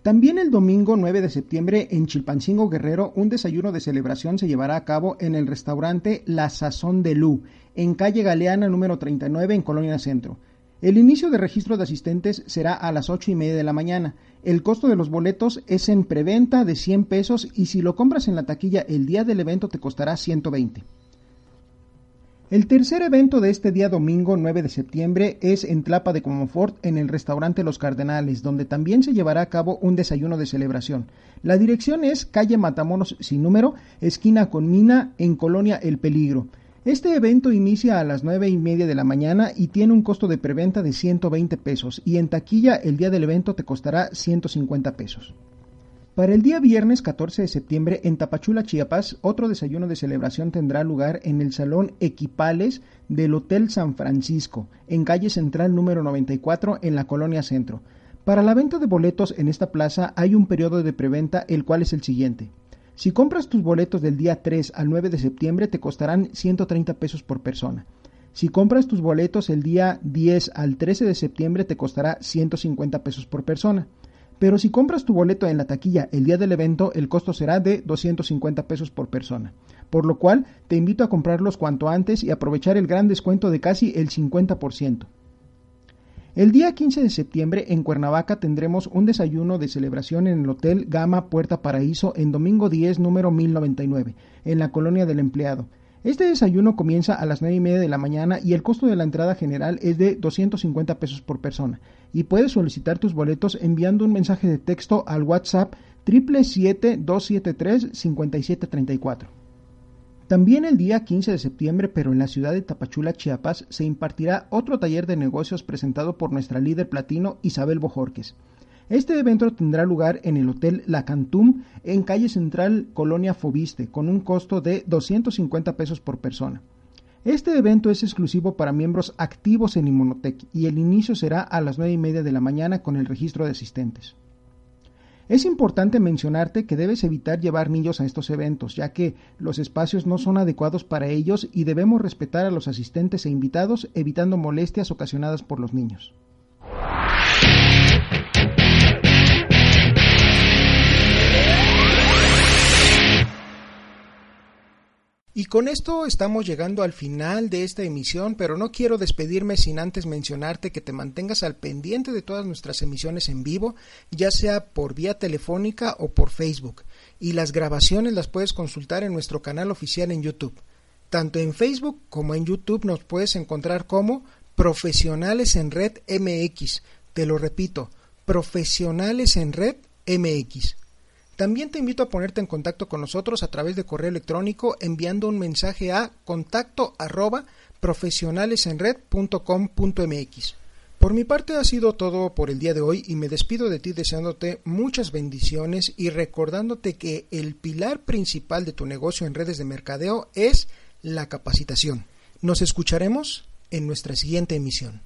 También el domingo 9 de septiembre en Chilpancingo Guerrero un desayuno de celebración se llevará a cabo en el restaurante La Sazón de Lu, en calle Galeana número 39 en Colonia Centro. El inicio de registro de asistentes será a las 8 y media de la mañana. El costo de los boletos es en preventa de 100 pesos y si lo compras en la taquilla el día del evento te costará 120. El tercer evento de este día domingo 9 de septiembre es en Tlapa de Comofort en el restaurante Los Cardenales, donde también se llevará a cabo un desayuno de celebración. La dirección es calle Matamoros sin número, esquina con Mina, en Colonia El Peligro. Este evento inicia a las nueve y media de la mañana y tiene un costo de preventa de 120 pesos y en taquilla el día del evento te costará 150 pesos. Para el día viernes 14 de septiembre en Tapachula, Chiapas, otro desayuno de celebración tendrá lugar en el Salón Equipales del Hotel San Francisco, en calle central número 94 en la Colonia Centro. Para la venta de boletos en esta plaza hay un periodo de preventa el cual es el siguiente. Si compras tus boletos del día 3 al 9 de septiembre te costarán 130 pesos por persona. Si compras tus boletos el día 10 al 13 de septiembre te costará 150 pesos por persona. Pero si compras tu boleto en la taquilla el día del evento, el costo será de 250 pesos por persona. Por lo cual, te invito a comprarlos cuanto antes y aprovechar el gran descuento de casi el 50%. El día 15 de septiembre en Cuernavaca tendremos un desayuno de celebración en el Hotel Gama Puerta Paraíso en domingo 10 número 1099, en la colonia del empleado. Este desayuno comienza a las 9 y media de la mañana y el costo de la entrada general es de 250 pesos por persona. Y puedes solicitar tus boletos enviando un mensaje de texto al WhatsApp 777-273-5734. También el día 15 de septiembre, pero en la ciudad de Tapachula, Chiapas, se impartirá otro taller de negocios presentado por nuestra líder platino Isabel Bojorques. Este evento tendrá lugar en el Hotel La Cantum en calle central Colonia Fobiste con un costo de 250 pesos por persona. Este evento es exclusivo para miembros activos en Inmunotech y el inicio será a las 9 y media de la mañana con el registro de asistentes. Es importante mencionarte que debes evitar llevar niños a estos eventos, ya que los espacios no son adecuados para ellos y debemos respetar a los asistentes e invitados evitando molestias ocasionadas por los niños. Y con esto estamos llegando al final de esta emisión, pero no quiero despedirme sin antes mencionarte que te mantengas al pendiente de todas nuestras emisiones en vivo, ya sea por vía telefónica o por Facebook. Y las grabaciones las puedes consultar en nuestro canal oficial en YouTube. Tanto en Facebook como en YouTube nos puedes encontrar como Profesionales en Red MX. Te lo repito, Profesionales en Red MX. También te invito a ponerte en contacto con nosotros a través de correo electrónico enviando un mensaje a contacto arroba profesionalesenred.com.mx. Por mi parte ha sido todo por el día de hoy y me despido de ti deseándote muchas bendiciones y recordándote que el pilar principal de tu negocio en redes de mercadeo es la capacitación. Nos escucharemos en nuestra siguiente emisión.